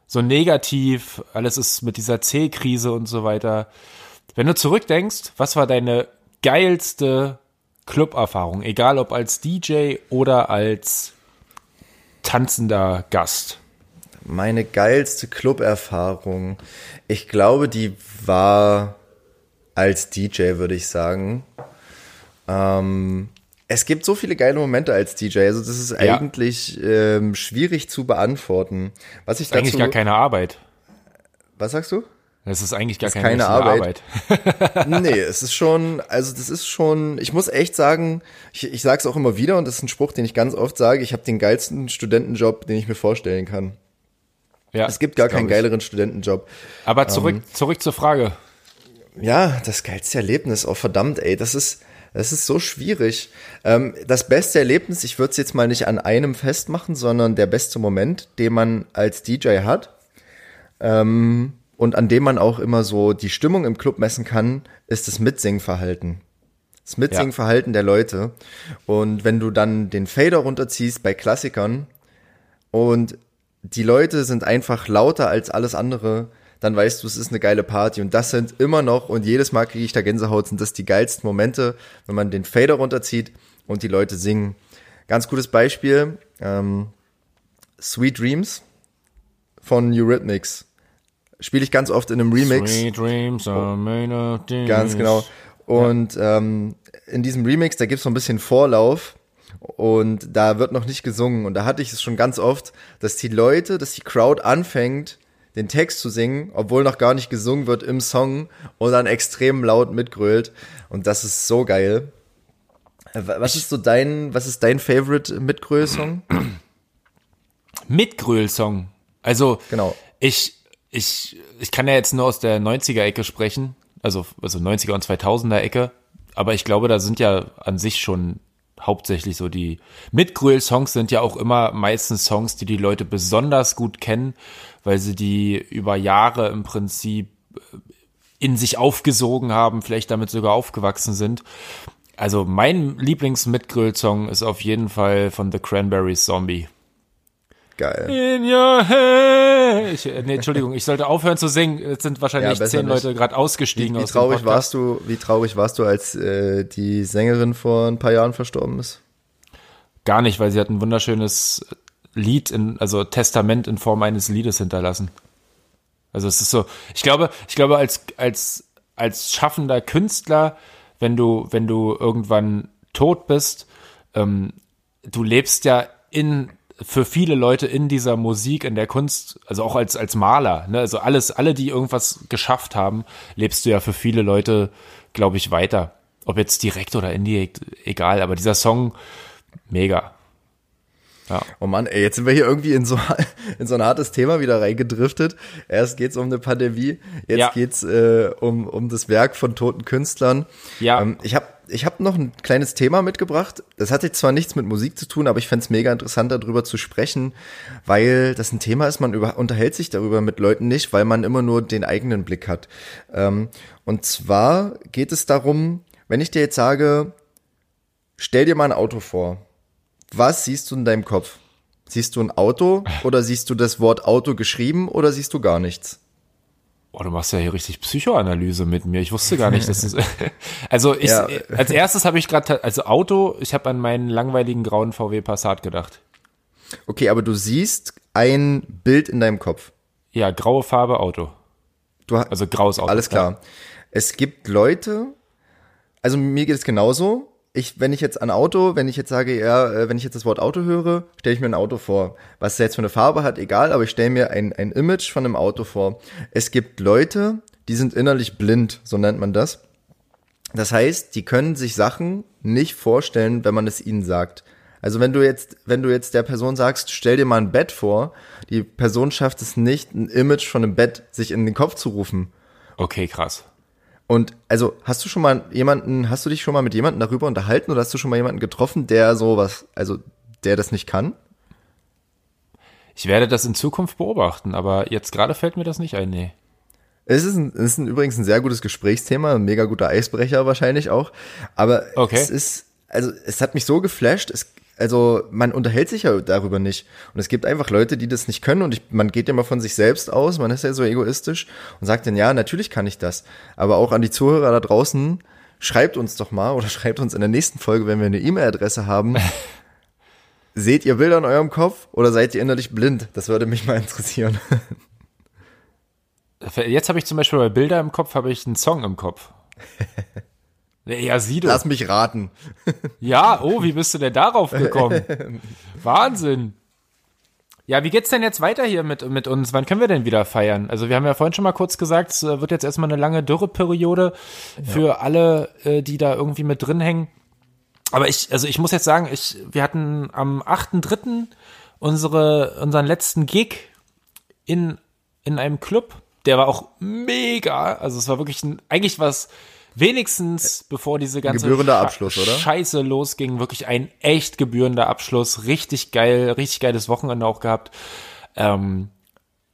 so negativ, alles ist mit dieser C-Krise und so weiter. Wenn du zurückdenkst, was war deine geilste Club-Erfahrung? Egal ob als DJ oder als tanzender Gast. Meine geilste Club-Erfahrung. Ich glaube, die war als DJ, würde ich sagen. Ähm, es gibt so viele geile Momente als DJ. Also das ist Ja. eigentlich ähm, schwierig zu beantworten. Was ich Ist eigentlich dazu, gar keine Arbeit. was sagst du? Das ist eigentlich gar ist keine, keine richtige Arbeit. nee, es ist schon, also das ist schon, ich muss echt sagen, ich, ich sage es auch immer wieder und das ist ein Spruch, den ich ganz oft sage, ich habe den geilsten Studentenjob, den ich mir vorstellen kann. Ja, Es gibt gar das keinen geileren Studentenjob. Aber zurück, Ähm. zurück zur Frage. Ja, das geilste Erlebnis, oh verdammt, ey, das ist, das ist so schwierig. Ähm, das beste Erlebnis, ich würde es jetzt mal nicht an einem festmachen, sondern der beste Moment, den man als DJ hat ähm, und an dem man auch immer so die Stimmung im Club messen kann, ist das Mitsingverhalten. Das Mitsingverhalten der Leute. Und wenn du dann den Fader runterziehst bei Klassikern und die Leute sind einfach lauter als alles andere, dann weißt du, es ist eine geile Party. Und das sind immer noch, und jedes Mal kriege ich da Gänsehaut, sind das die geilsten Momente, wenn man den Fader runterzieht und die Leute singen. Ganz gutes Beispiel, ähm, Sweet Dreams von Eurythmics. Spiele ich ganz oft in einem Remix. Sweet dreams are made of these. Ganz genau. Und ähm, in diesem Remix, da gibt's so ein bisschen Vorlauf und da wird noch nicht gesungen. Und da hatte ich es schon ganz oft, dass die Leute, dass die Crowd anfängt, den Text zu singen, obwohl noch gar nicht gesungen wird im Song und dann extrem laut mitgrölt. Und das ist so geil. Äh, Was ist so dein, was ist dein Favorite Mitgröl-Song? Mitgröl-Song. Also, Genau. ich, ich, ich kann ja jetzt nur aus der 90er-Ecke sprechen, also, also 90er und 2000er-Ecke, aber ich glaube, da sind ja an sich schon hauptsächlich so die Mitgröl-Songs sind ja auch immer meistens Songs, die die Leute besonders gut kennen, weil sie die über Jahre im Prinzip äh, in sich aufgesogen haben, vielleicht damit sogar aufgewachsen sind. Also mein Lieblings-Mitgröl-Song ist auf jeden Fall von The Cranberries Zombie. Geil. In your head. Ich, äh, nee, Entschuldigung, ich sollte aufhören zu singen. Jetzt sind wahrscheinlich Ja, zehn. Leute gerade ausgestiegen Wie aus dem traurig warst du, wie traurig warst du, als äh, die Sängerin vor ein paar Jahren verstorben ist? Gar nicht, weil sie hat ein wunderschönes Lied, in, also Testament in Form eines Liedes hinterlassen. Also es ist so, ich glaube, ich glaube, als, als, als schaffender Künstler, wenn du, wenn du irgendwann tot bist, ähm, du lebst ja in, für viele Leute in dieser Musik, in der Kunst, also auch als, als Maler, ne? also alles, alle, die irgendwas geschafft haben, lebst du ja für viele Leute, glaube ich, weiter. Ob jetzt direkt oder indirekt, egal, aber dieser Song, mega. Oh Mann, ey, jetzt sind wir hier irgendwie in so, in so ein hartes Thema wieder reingedriftet. Erst geht's um eine Pandemie, jetzt Ja. geht's äh, um, um das Werk von toten Künstlern. Ja. Ähm, ich habe ich hab noch ein kleines Thema mitgebracht. Das hat jetzt zwar nichts mit Musik zu tun, aber ich fänd's mega interessant, darüber zu sprechen, weil das ein Thema ist, man über, unterhält sich darüber mit Leuten nicht, weil man immer nur den eigenen Blick hat. Ähm, und zwar geht es darum, wenn ich dir jetzt sage, stell dir mal ein Auto vor. Was siehst du in deinem Kopf? Siehst du ein Auto oder siehst du das Wort Auto geschrieben oder siehst du gar nichts? Oh, du machst ja hier richtig Psychoanalyse mit mir. Ich wusste gar nicht, dass es. also ich, Ja. als erstes habe ich gerade, also Auto, ich habe an meinen langweiligen grauen VW Passat gedacht. Okay, aber du siehst ein Bild in deinem Kopf. Ja, graue Farbe Auto. Du, ha- Also graues Auto. alles klar. Es gibt Leute, also mir geht es genauso. Ich, wenn ich jetzt an Auto, wenn ich jetzt sage, ja, äh, wenn ich jetzt das Wort Auto höre, stelle ich mir ein Auto vor. Was es jetzt für eine Farbe hat, egal, aber ich stelle mir ein, ein Image von einem Auto vor. Es gibt Leute, die sind innerlich blind, so nennt man das. Das heißt, die können sich Sachen nicht vorstellen, wenn man es ihnen sagt. Also wenn du jetzt, wenn du jetzt der Person sagst, stell dir mal ein Bett vor, die Person schafft es nicht, ein Image von einem Bett sich in den Kopf zu rufen. Okay, krass. Und also hast du schon mal jemanden, hast du dich schon mal mit jemandem darüber unterhalten oder hast du schon mal jemanden getroffen, der sowas, also der das nicht kann? Ich werde das in Zukunft beobachten, aber jetzt gerade fällt mir das nicht ein, nee. Es ist, ein, es ist ein, übrigens ein sehr gutes Gesprächsthema, ein mega guter Eisbrecher wahrscheinlich auch. Aber Okay. es ist, also es hat mich so geflasht, es, also man unterhält sich ja darüber nicht. Und es gibt einfach Leute, die das nicht können und ich, man geht ja mal von sich selbst aus, man ist ja so egoistisch und sagt dann, ja, natürlich kann ich das. Aber auch an die Zuhörer da draußen, schreibt uns doch mal oder schreibt uns in der nächsten Folge, wenn wir eine E-Mail-Adresse haben. Seht ihr Bilder in eurem Kopf oder seid ihr innerlich blind? Das würde mich mal interessieren. Jetzt habe ich zum Beispiel bei Bilder im Kopf, habe ich einen Song im Kopf. Ja, sieh du. Lass mich raten. Ja, oh, wie bist du denn darauf gekommen? Wahnsinn. Ja, wie geht's denn jetzt weiter hier mit, mit uns? Wann können wir denn wieder feiern? Also wir haben ja vorhin schon mal kurz gesagt, es äh, wird jetzt erstmal eine lange Dürreperiode für alle, äh, die da irgendwie mit drin hängen. Aber ich, also ich muss jetzt sagen, ich, wir hatten am 8.3. unsere, unseren letzten Gig in, in einem Club. Der war auch mega. Also es war wirklich ein, eigentlich was wenigstens, bevor diese ganze gebührender Sche- Abschluss, oder? Scheiße losging, wirklich ein echt gebührender Abschluss. Richtig geil, richtig geiles Wochenende auch gehabt. Ähm,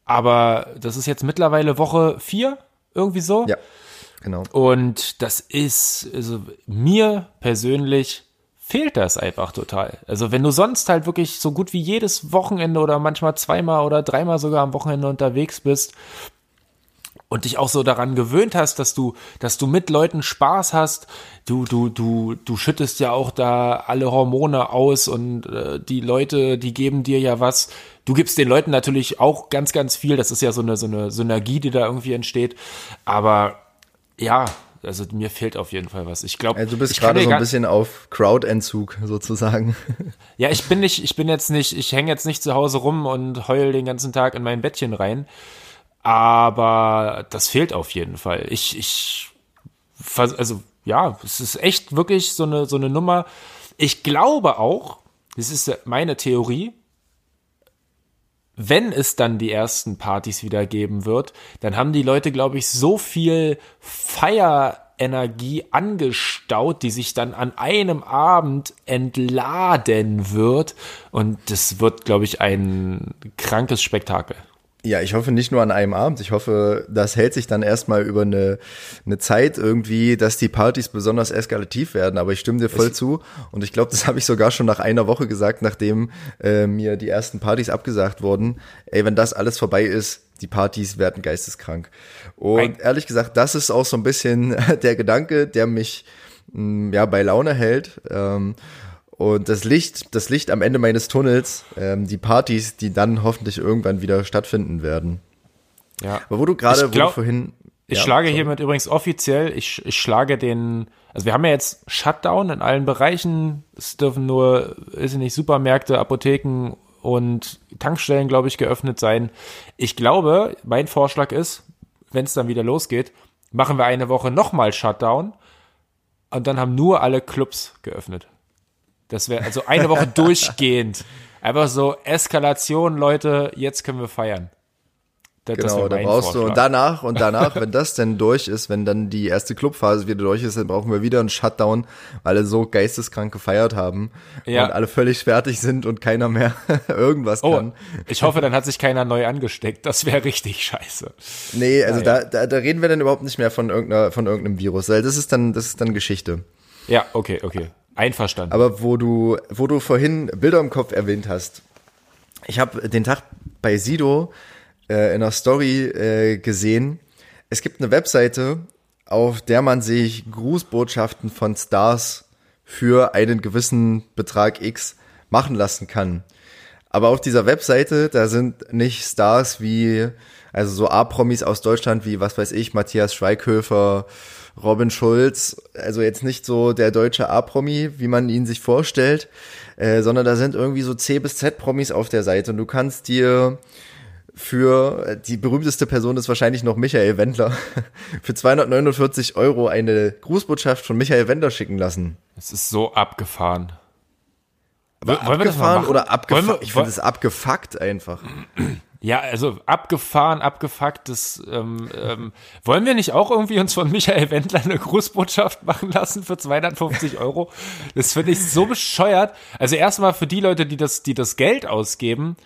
aber das ist jetzt mittlerweile Woche vier, irgendwie so. Ja, genau. Und das ist, also mir persönlich fehlt das einfach total. Also wenn du sonst halt wirklich so gut wie jedes Wochenende oder manchmal zweimal oder dreimal sogar am Wochenende unterwegs bist und dich auch so daran gewöhnt hast, dass du, dass du mit Leuten Spaß hast. Du, du, du, du schüttest ja auch da alle Hormone aus und äh, die Leute, die geben dir ja was. Du gibst den Leuten natürlich auch ganz, ganz viel. Das ist ja so eine, so eine Synergie, die da irgendwie entsteht. Aber ja, also mir fehlt auf jeden Fall was. Ich glaube, also du bist gerade so ein bisschen auf Crowd-Entzug sozusagen. Ja, ich bin nicht, ich bin jetzt nicht, ich hänge jetzt nicht zu Hause rum und heul den ganzen Tag in mein Bettchen rein. Aber das fehlt auf jeden Fall. Ich, ich, also ja, es ist echt wirklich so eine, so eine Nummer. Ich glaube auch, das ist meine Theorie, wenn es dann die ersten Partys wieder geben wird, dann haben die Leute, glaube ich, so viel Feierenergie angestaut, die sich dann an einem Abend entladen wird. Und das wird, glaube ich, ein krankes Spektakel. Ja, ich hoffe nicht nur an einem Abend. Ich hoffe, das hält sich dann erstmal über eine, eine Zeit irgendwie, dass die Partys besonders eskalativ werden. Aber ich stimme dir voll ich, zu. Und ich glaube, das habe ich sogar schon nach einer Woche gesagt, nachdem äh, mir die ersten Partys abgesagt wurden. Ey, wenn das alles vorbei ist, die Partys werden geisteskrank. Und ein ehrlich gesagt, das ist auch so ein bisschen der Gedanke, der mich mh, mm, ja bei Laune hält. Ähm, und das Licht, das Licht am Ende meines Tunnels, ähm, die Partys, die dann hoffentlich irgendwann wieder stattfinden werden. Ja. Aber wo du gerade vorhin. Ich ja, schlage sorry. hiermit übrigens offiziell, ich, ich schlage den, also wir haben ja jetzt Shutdown in allen Bereichen. Es dürfen nur, ist nicht, Supermärkte, Apotheken und Tankstellen, glaube ich, geöffnet sein. Ich glaube, mein Vorschlag ist, wenn es dann wieder losgeht, machen wir eine Woche nochmal Shutdown und dann haben nur alle Clubs geöffnet. Das wäre also eine Woche durchgehend. Einfach so Eskalation, Leute, jetzt können wir feiern. Das, genau, da brauchst Vorschlag. du und danach und danach, wenn das denn durch ist, wenn dann die erste Clubphase wieder durch ist, dann brauchen wir wieder einen Shutdown, weil alle so geisteskrank gefeiert haben ja. und alle völlig fertig sind und keiner mehr irgendwas oh, kann. Ich hoffe, dann hat sich keiner neu angesteckt. Das wäre richtig scheiße. Nee, also ja. Da, da, da reden wir dann überhaupt nicht mehr von irgendeiner von irgendeinem Virus, weil das ist dann das ist dann Geschichte. Ja, okay, okay. Einverstanden. Aber wo du, wo du vorhin Bilder im Kopf erwähnt hast, ich habe den Tag bei Sido äh, in einer Story äh, gesehen. Es gibt eine Webseite, auf der man sich Grußbotschaften von Stars für einen gewissen Betrag X machen lassen kann. Aber auf dieser Webseite, da sind nicht Stars wie, also so A-Promis aus Deutschland wie, was weiß ich, Matthias Schweighöfer, Robin Schulz, also jetzt nicht so der deutsche A-Promi, wie man ihn sich vorstellt, äh, sondern da sind irgendwie so C bis Z-Promis auf der Seite und du kannst dir für die berühmteste Person ist wahrscheinlich noch Michael Wendler für 249 Euro eine Grußbotschaft von Michael Wendler schicken lassen. Es ist so abgefahren. Aber wollen abgefahren oder abgefuckt? Ich finde es abgefuckt einfach. Ja, also abgefahren, abgefuckt. Das, ähm, ähm, wollen wir nicht auch irgendwie uns von Michael Wendler eine Grußbotschaft machen lassen für 250 Euro? Das finde ich so bescheuert. Also erstmal für die Leute, die das, die das Geld ausgeben.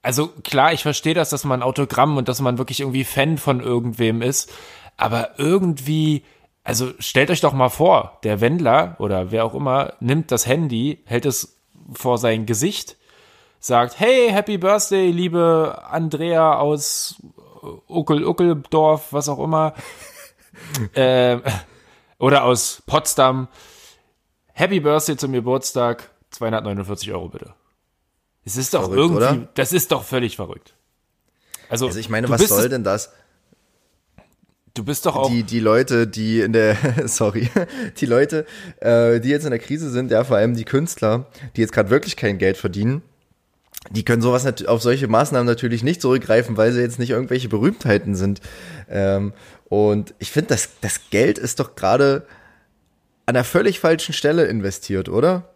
Also klar, ich verstehe das, dass man Autogramm und dass man wirklich irgendwie Fan von irgendwem ist. Aber irgendwie, also stellt euch doch mal vor, der Wendler oder wer auch immer nimmt das Handy, hält es vor sein Gesicht sagt, hey, Happy Birthday, liebe Andrea aus Uckel, Uckeldorf, was auch immer. äh, oder aus Potsdam. Happy Birthday zum Geburtstag, 249 Euro bitte. Es ist doch verrückt, irgendwie, oder? das ist doch völlig verrückt. Also, also ich meine, was soll denn das? Du bist doch auch. Die, die Leute, die in der, sorry, die Leute, äh, die jetzt in der Krise sind, ja, vor allem die Künstler, die jetzt gerade wirklich kein Geld verdienen, die können sowas auf solche Maßnahmen natürlich nicht zurückgreifen, weil sie jetzt nicht irgendwelche Berühmtheiten sind. Ähm, und ich finde, das, das Geld ist doch gerade an der völlig falschen Stelle investiert, oder?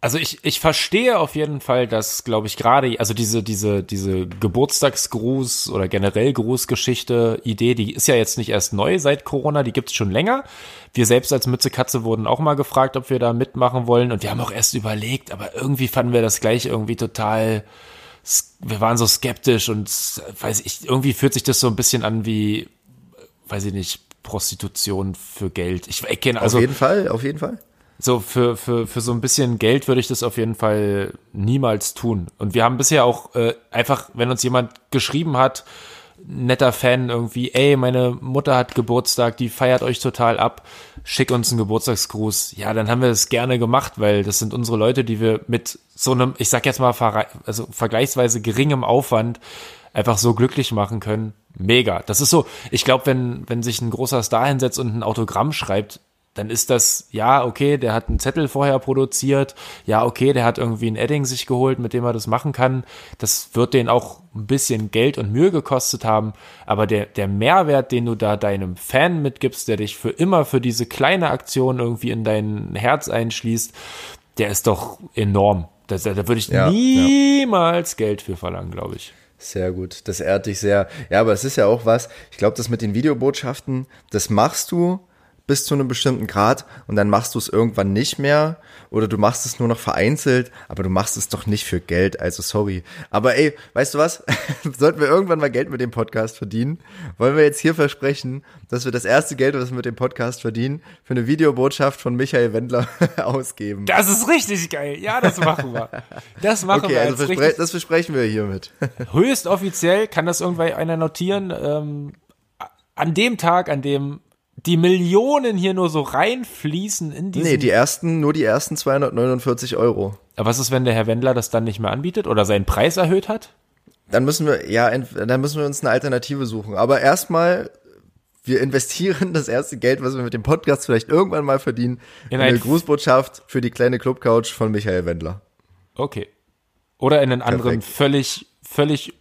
Also ich, ich verstehe auf jeden Fall, dass, glaube ich, gerade, also diese, diese, diese Geburtstagsgruß oder generell Grußgeschichte, Idee, die ist ja jetzt nicht erst neu seit Corona, die gibt's schon länger. Wir selbst als Mütze Katze wurden auch mal gefragt, ob wir da mitmachen wollen und wir haben auch erst überlegt, aber irgendwie fanden wir das gleich irgendwie total, wir waren so skeptisch und weiß ich, irgendwie fühlt sich das so ein bisschen an wie, weiß ich nicht, Prostitution für Geld. Ich, ich kenne also. Auf jeden Fall, auf jeden Fall so für, für, für so ein bisschen Geld würde ich das auf jeden Fall niemals tun. Und wir haben bisher auch äh, einfach, wenn uns jemand geschrieben hat, netter Fan irgendwie, ey, meine Mutter hat Geburtstag, die feiert euch total ab, schick uns einen Geburtstagsgruß. Ja, dann haben wir das gerne gemacht, weil das sind unsere Leute, die wir mit so einem, ich sag jetzt mal, also vergleichsweise geringem Aufwand einfach so glücklich machen können. Mega. Das ist so, ich glaube, wenn, wenn sich ein großer Star hinsetzt und ein Autogramm schreibt, dann ist das, ja, okay, der hat einen Zettel vorher produziert, ja, okay, der hat irgendwie ein Edding sich geholt, mit dem er das machen kann. Das wird den auch ein bisschen Geld und Mühe gekostet haben, aber der, der Mehrwert, den du da deinem Fan mitgibst, der dich für immer für diese kleine Aktion irgendwie in dein Herz einschließt, der ist doch enorm. Da, da würde ich ja, niemals ja. Geld für verlangen, glaube ich. Sehr gut, das ehrt dich sehr. Ja, aber es ist ja auch was, ich glaube, das mit den Videobotschaften, das machst du, bis zu einem bestimmten Grad und dann machst du es irgendwann nicht mehr oder du machst es nur noch vereinzelt, aber du machst es doch nicht für Geld, also sorry. Aber ey, weißt du was? Sollten wir irgendwann mal Geld mit dem Podcast verdienen, wollen wir jetzt hier versprechen, dass wir das erste Geld, was wir mit dem Podcast verdienen, für eine Videobotschaft von Michael Wendler ausgeben. Das ist richtig geil. Ja, das machen wir. Das machen okay, wir. Also verspre das versprechen wir hiermit. Höchst offiziell kann das irgendwann einer notieren. Ähm, an dem Tag, an dem die Millionen hier nur so reinfließen in diesen. Nee, die ersten, nur die ersten 249 Euro. Aber was ist, wenn der Herr Wendler das dann nicht mehr anbietet oder seinen Preis erhöht hat? Dann müssen wir, ja, dann müssen wir uns eine Alternative suchen. Aber erstmal, wir investieren das erste Geld, was wir mit dem Podcast vielleicht irgendwann mal verdienen, in, in eine Grußbotschaft für die kleine Clubcouch von Michael Wendler. Okay. Oder in einen Perfekt. anderen völlig, völlig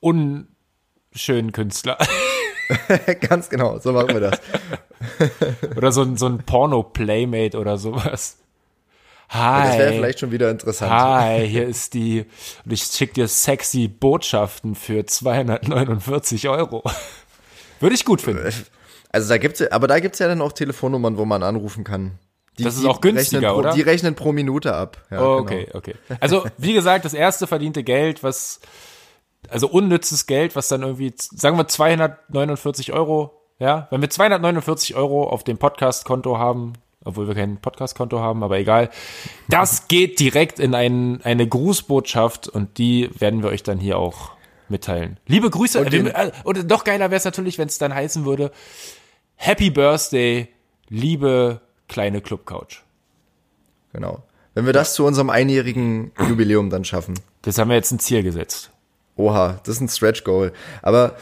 unschönen Künstler. Ganz genau, so machen wir das. oder so ein, so ein Porno-Playmate oder sowas. Hi. das wäre vielleicht schon wieder interessant. Hi, hier ist die, und ich schick dir sexy Botschaften für 249 Euro. Würde ich gut finden. Also da gibt's, aber da gibt's ja dann auch Telefonnummern, wo man anrufen kann. Die, das ist auch günstiger, pro, oder? Die rechnen pro Minute ab. Ja, oh, okay, genau. okay. Also, wie gesagt, das erste verdiente Geld, was also unnützes Geld, was dann irgendwie, sagen wir 249 Euro, ja, wenn wir 249 Euro auf dem Podcast-Konto haben, obwohl wir kein Podcast-Konto haben, aber egal, das geht direkt in ein, eine Grußbotschaft und die werden wir euch dann hier auch mitteilen. Liebe Grüße, und, wir, äh, und noch geiler wäre es natürlich, wenn es dann heißen würde, Happy Birthday, liebe kleine Clubcouch. Genau. Wenn wir das zu unserem einjährigen Jubiläum dann schaffen. Das haben wir jetzt ein Ziel gesetzt. Oha, das ist ein Stretch Goal. Aber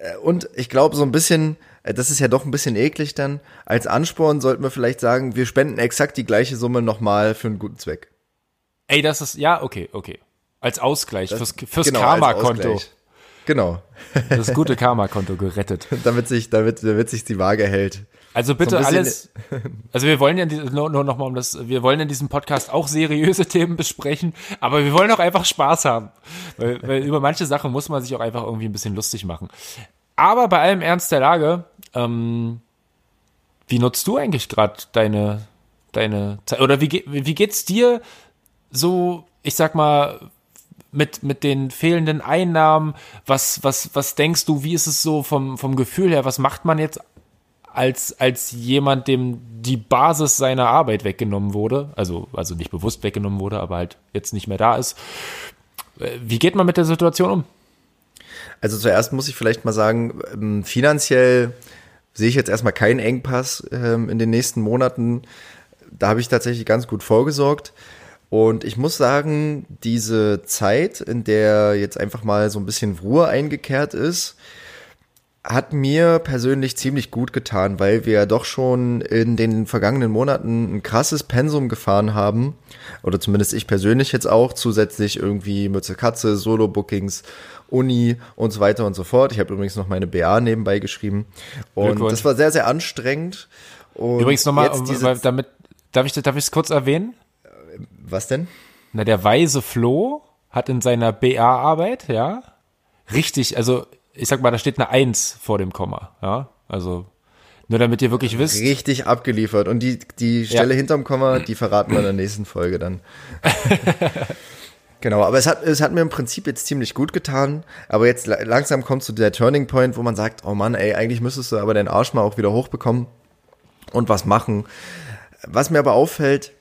äh, und ich glaube so ein bisschen, äh, das ist ja doch ein bisschen eklig dann. Als Ansporn sollten wir vielleicht sagen, wir spenden exakt die gleiche Summe nochmal für einen guten Zweck. Ey, das ist ja okay, okay. Als Ausgleich das, fürs, fürs genau, Karma-Konto. Genau. Das gute Karma-Konto gerettet. damit sich, damit, damit sich die Waage hält. Also bitte so alles. Also wir wollen ja nur, nur noch mal um das. Wir wollen in diesem Podcast auch seriöse Themen besprechen, aber wir wollen auch einfach Spaß haben, weil, weil über manche Sachen muss man sich auch einfach irgendwie ein bisschen lustig machen. Aber bei allem Ernst der Lage, ähm, wie nutzt du eigentlich gerade deine deine Zeit oder wie wie geht's dir so? Ich sag mal mit, mit den fehlenden Einnahmen, was, was, was denkst du, wie ist es so vom, vom Gefühl her, was macht man jetzt als, als jemand, dem die Basis seiner Arbeit weggenommen wurde, also, also nicht bewusst weggenommen wurde, aber halt jetzt nicht mehr da ist. Wie geht man mit der Situation um? Also zuerst muss ich vielleicht mal sagen, ähm, finanziell sehe ich jetzt erstmal keinen Engpass ähm, in den nächsten Monaten. Da habe ich tatsächlich ganz gut vorgesorgt. Und ich muss sagen, diese Zeit, in der jetzt einfach mal so ein bisschen Ruhe eingekehrt ist, hat mir persönlich ziemlich gut getan, weil wir ja doch schon in den vergangenen Monaten ein krasses Pensum gefahren haben. Oder zumindest ich persönlich jetzt auch, zusätzlich irgendwie Mütze Katze, Solo-Bookings, Uni und so weiter und so fort. Ich habe übrigens noch meine BA nebenbei geschrieben. Und das war sehr, sehr anstrengend. Und übrigens nochmal, damit, darf ich, darf ich es kurz erwähnen? Was denn? Na, der weise Flo hat in seiner BA-Arbeit, ja, richtig, also ich sag mal, da steht eine Eins vor dem Komma, ja. Also nur damit ihr wirklich wisst. Richtig abgeliefert. Und die, die Stelle ja. hinterm Komma, die verraten wir in der nächsten Folge dann. genau, aber es hat, es hat mir im Prinzip jetzt ziemlich gut getan. Aber jetzt langsam kommt zu der Turning Point, wo man sagt, oh Mann, ey, eigentlich müsstest du aber deinen Arsch mal auch wieder hochbekommen und was machen. Was mir aber auffällt,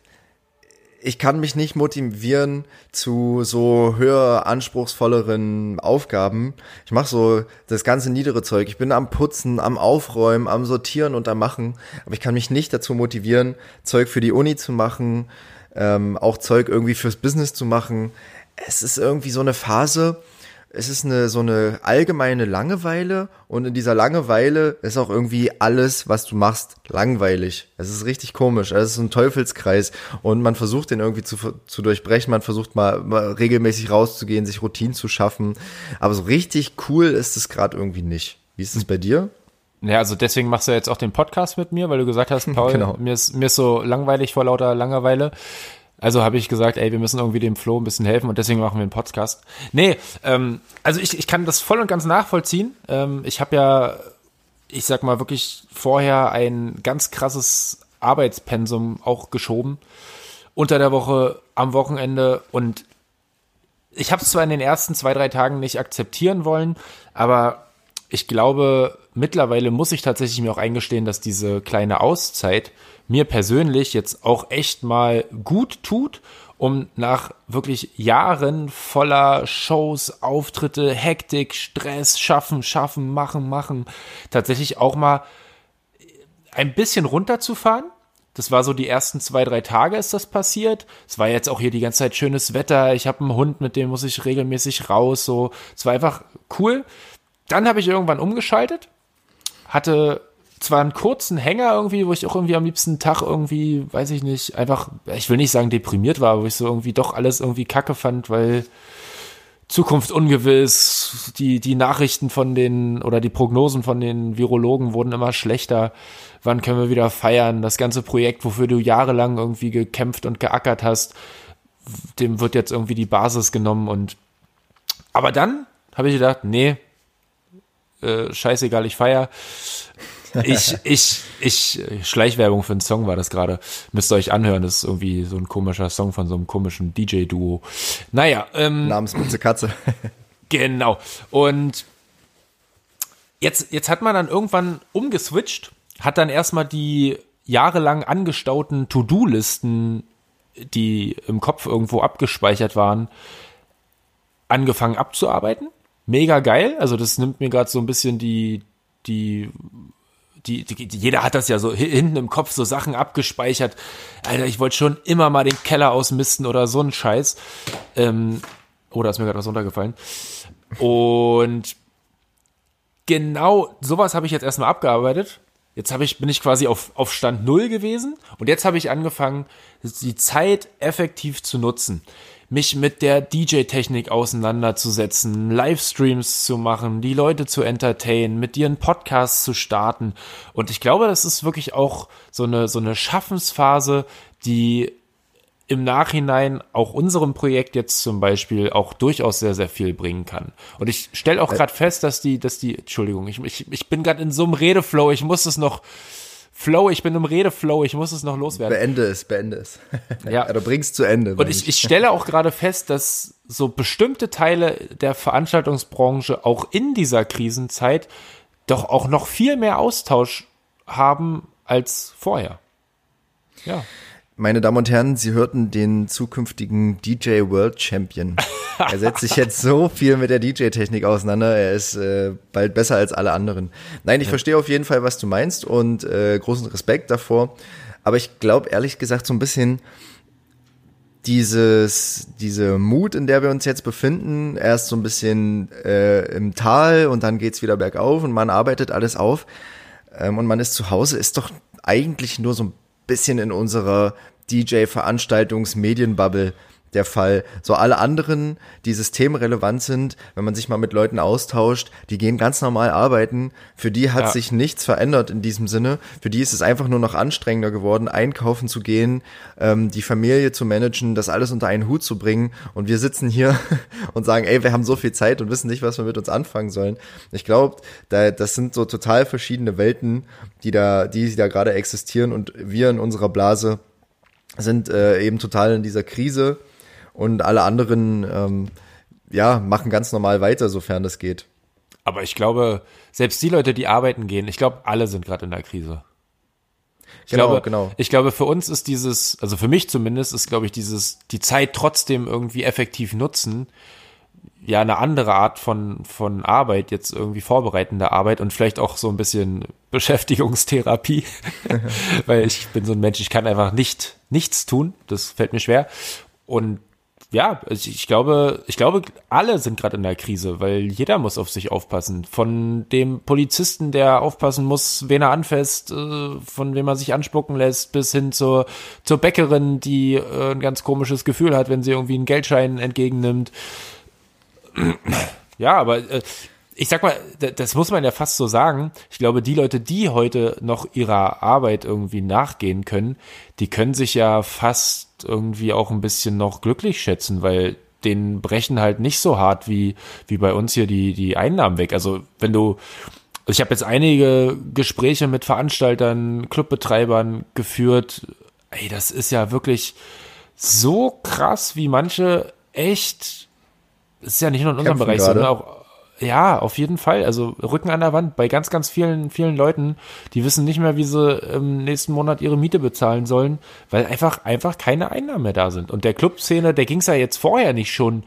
ich kann mich nicht motivieren zu so höher anspruchsvolleren Aufgaben. Ich mache so das ganze niedere Zeug. Ich bin am Putzen, am Aufräumen, am Sortieren und am Machen. Aber ich kann mich nicht dazu motivieren, Zeug für die Uni zu machen, ähm, auch Zeug irgendwie fürs Business zu machen. Es ist irgendwie so eine Phase, es ist eine so eine allgemeine Langeweile und in dieser Langeweile ist auch irgendwie alles, was du machst, langweilig. Es ist richtig komisch. Es ist ein Teufelskreis und man versucht den irgendwie zu, zu durchbrechen. Man versucht mal, mal regelmäßig rauszugehen, sich Routinen zu schaffen. Aber so richtig cool ist es gerade irgendwie nicht. Wie ist es bei dir? Ja, also deswegen machst du jetzt auch den Podcast mit mir, weil du gesagt hast, Paul, genau. mir, ist, mir ist so langweilig vor lauter Langeweile. Also habe ich gesagt, ey, wir müssen irgendwie dem Flo ein bisschen helfen und deswegen machen wir einen Podcast. Nee, ähm, also ich, ich kann das voll und ganz nachvollziehen. Ähm, ich habe ja, ich sag mal, wirklich vorher ein ganz krasses Arbeitspensum auch geschoben. Unter der Woche, am Wochenende und ich habe es zwar in den ersten zwei, drei Tagen nicht akzeptieren wollen, aber ich glaube, mittlerweile muss ich tatsächlich mir auch eingestehen, dass diese kleine Auszeit mir persönlich jetzt auch echt mal gut tut, um nach wirklich Jahren voller Shows, Auftritte, Hektik, Stress, schaffen, schaffen, machen, machen, tatsächlich auch mal ein bisschen runterzufahren. Das war so die ersten zwei, drei Tage ist das passiert. Es war jetzt auch hier die ganze Zeit schönes Wetter. Ich habe einen Hund, mit dem muss ich regelmäßig raus. So, es war einfach cool. Dann habe ich irgendwann umgeschaltet, hatte zwar einen kurzen Hänger irgendwie, wo ich auch irgendwie am liebsten Tag irgendwie, weiß ich nicht, einfach, ich will nicht sagen deprimiert war, wo ich so irgendwie doch alles irgendwie kacke fand, weil Zukunft ungewiss, die, die Nachrichten von den oder die Prognosen von den Virologen wurden immer schlechter. Wann können wir wieder feiern? Das ganze Projekt, wofür du jahrelang irgendwie gekämpft und geackert hast, dem wird jetzt irgendwie die Basis genommen und aber dann habe ich gedacht, nee, äh, scheißegal, ich feier ich, ich, ich, Schleichwerbung für einen Song war das gerade. Müsst ihr euch anhören. Das ist irgendwie so ein komischer Song von so einem komischen DJ-Duo. Naja, ähm. Namens Mütze Katze. genau. Und jetzt, jetzt hat man dann irgendwann umgeswitcht, hat dann erstmal die jahrelang angestauten To-Do-Listen, die im Kopf irgendwo abgespeichert waren, angefangen abzuarbeiten. Mega geil. Also das nimmt mir gerade so ein bisschen die, die die, die, jeder hat das ja so hinten im Kopf so Sachen abgespeichert. Alter, ich wollte schon immer mal den Keller ausmisten oder so ein Scheiß. Ähm, oh, da ist mir gerade was runtergefallen. Und genau sowas habe ich jetzt erstmal abgearbeitet. Jetzt habe ich, bin ich quasi auf, auf Stand Null gewesen und jetzt habe ich angefangen, die Zeit effektiv zu nutzen mich mit der DJ-Technik auseinanderzusetzen, Livestreams zu machen, die Leute zu entertainen, mit dir einen Podcast zu starten. Und ich glaube, das ist wirklich auch so eine, so eine Schaffensphase, die im Nachhinein auch unserem Projekt jetzt zum Beispiel auch durchaus sehr, sehr viel bringen kann. Und ich stelle auch gerade fest, dass die, dass die, Entschuldigung, ich, ich, ich bin gerade in so einem Redeflow, ich muss es noch Flow, ich bin im Redeflow, ich muss es noch loswerden. Beende es, beende es. Ja. du bringst zu Ende. Und ich, ich stelle auch gerade fest, dass so bestimmte Teile der Veranstaltungsbranche auch in dieser Krisenzeit doch auch noch viel mehr Austausch haben als vorher. Ja. Meine Damen und Herren, Sie hörten den zukünftigen DJ World Champion. Er setzt sich jetzt so viel mit der DJ-Technik auseinander. Er ist äh, bald besser als alle anderen. Nein, ich ja. verstehe auf jeden Fall, was du meinst und äh, großen Respekt davor. Aber ich glaube ehrlich gesagt so ein bisschen dieses, diese Mut, in der wir uns jetzt befinden, erst so ein bisschen äh, im Tal und dann geht's wieder bergauf und man arbeitet alles auf ähm, und man ist zu Hause, ist doch eigentlich nur so ein bisschen in unserer DJ-Veranstaltungs-Medienbubble der Fall. So alle anderen, die systemrelevant sind, wenn man sich mal mit Leuten austauscht, die gehen ganz normal arbeiten. Für die hat ja. sich nichts verändert in diesem Sinne. Für die ist es einfach nur noch anstrengender geworden, einkaufen zu gehen, ähm, die Familie zu managen, das alles unter einen Hut zu bringen. Und wir sitzen hier und sagen, ey, wir haben so viel Zeit und wissen nicht, was wir mit uns anfangen sollen. Ich glaube, da, das sind so total verschiedene Welten, die da, die da gerade existieren und wir in unserer Blase sind äh, eben total in dieser Krise und alle anderen ähm, ja, machen ganz normal weiter, sofern das geht. Aber ich glaube, selbst die Leute, die arbeiten gehen, ich glaube, alle sind gerade in der Krise. Ich Genau, glaube, genau. Ich glaube, für uns ist dieses, also für mich zumindest, ist, glaube ich, dieses, die Zeit trotzdem irgendwie effektiv nutzen, ja, eine andere Art von, von Arbeit, jetzt irgendwie vorbereitende Arbeit und vielleicht auch so ein bisschen Beschäftigungstherapie, weil ich bin so ein Mensch, ich kann einfach nicht, nichts tun, das fällt mir schwer und ja, also ich glaube, ich glaube, alle sind gerade in der Krise, weil jeder muss auf sich aufpassen. Von dem Polizisten, der aufpassen muss, wen er anfasst, äh, von wem er sich anspucken lässt, bis hin zur, zur Bäckerin, die äh, ein ganz komisches Gefühl hat, wenn sie irgendwie einen Geldschein entgegennimmt. Ja, aber äh, ich sag mal, das muss man ja fast so sagen. Ich glaube, die Leute, die heute noch ihrer Arbeit irgendwie nachgehen können, die können sich ja fast irgendwie auch ein bisschen noch glücklich schätzen, weil denen brechen halt nicht so hart wie, wie bei uns hier die, die Einnahmen weg. Also wenn du, also ich habe jetzt einige Gespräche mit Veranstaltern, Clubbetreibern geführt. Ey, das ist ja wirklich so krass, wie manche echt ist ja nicht nur in unserem Kämpfen Bereich, sondern gerade. auch, ja, auf jeden Fall. Also Rücken an der Wand bei ganz, ganz vielen, vielen Leuten, die wissen nicht mehr, wie sie im nächsten Monat ihre Miete bezahlen sollen, weil einfach, einfach keine Einnahmen mehr da sind. Und der Clubszene, der ging es ja jetzt vorher nicht schon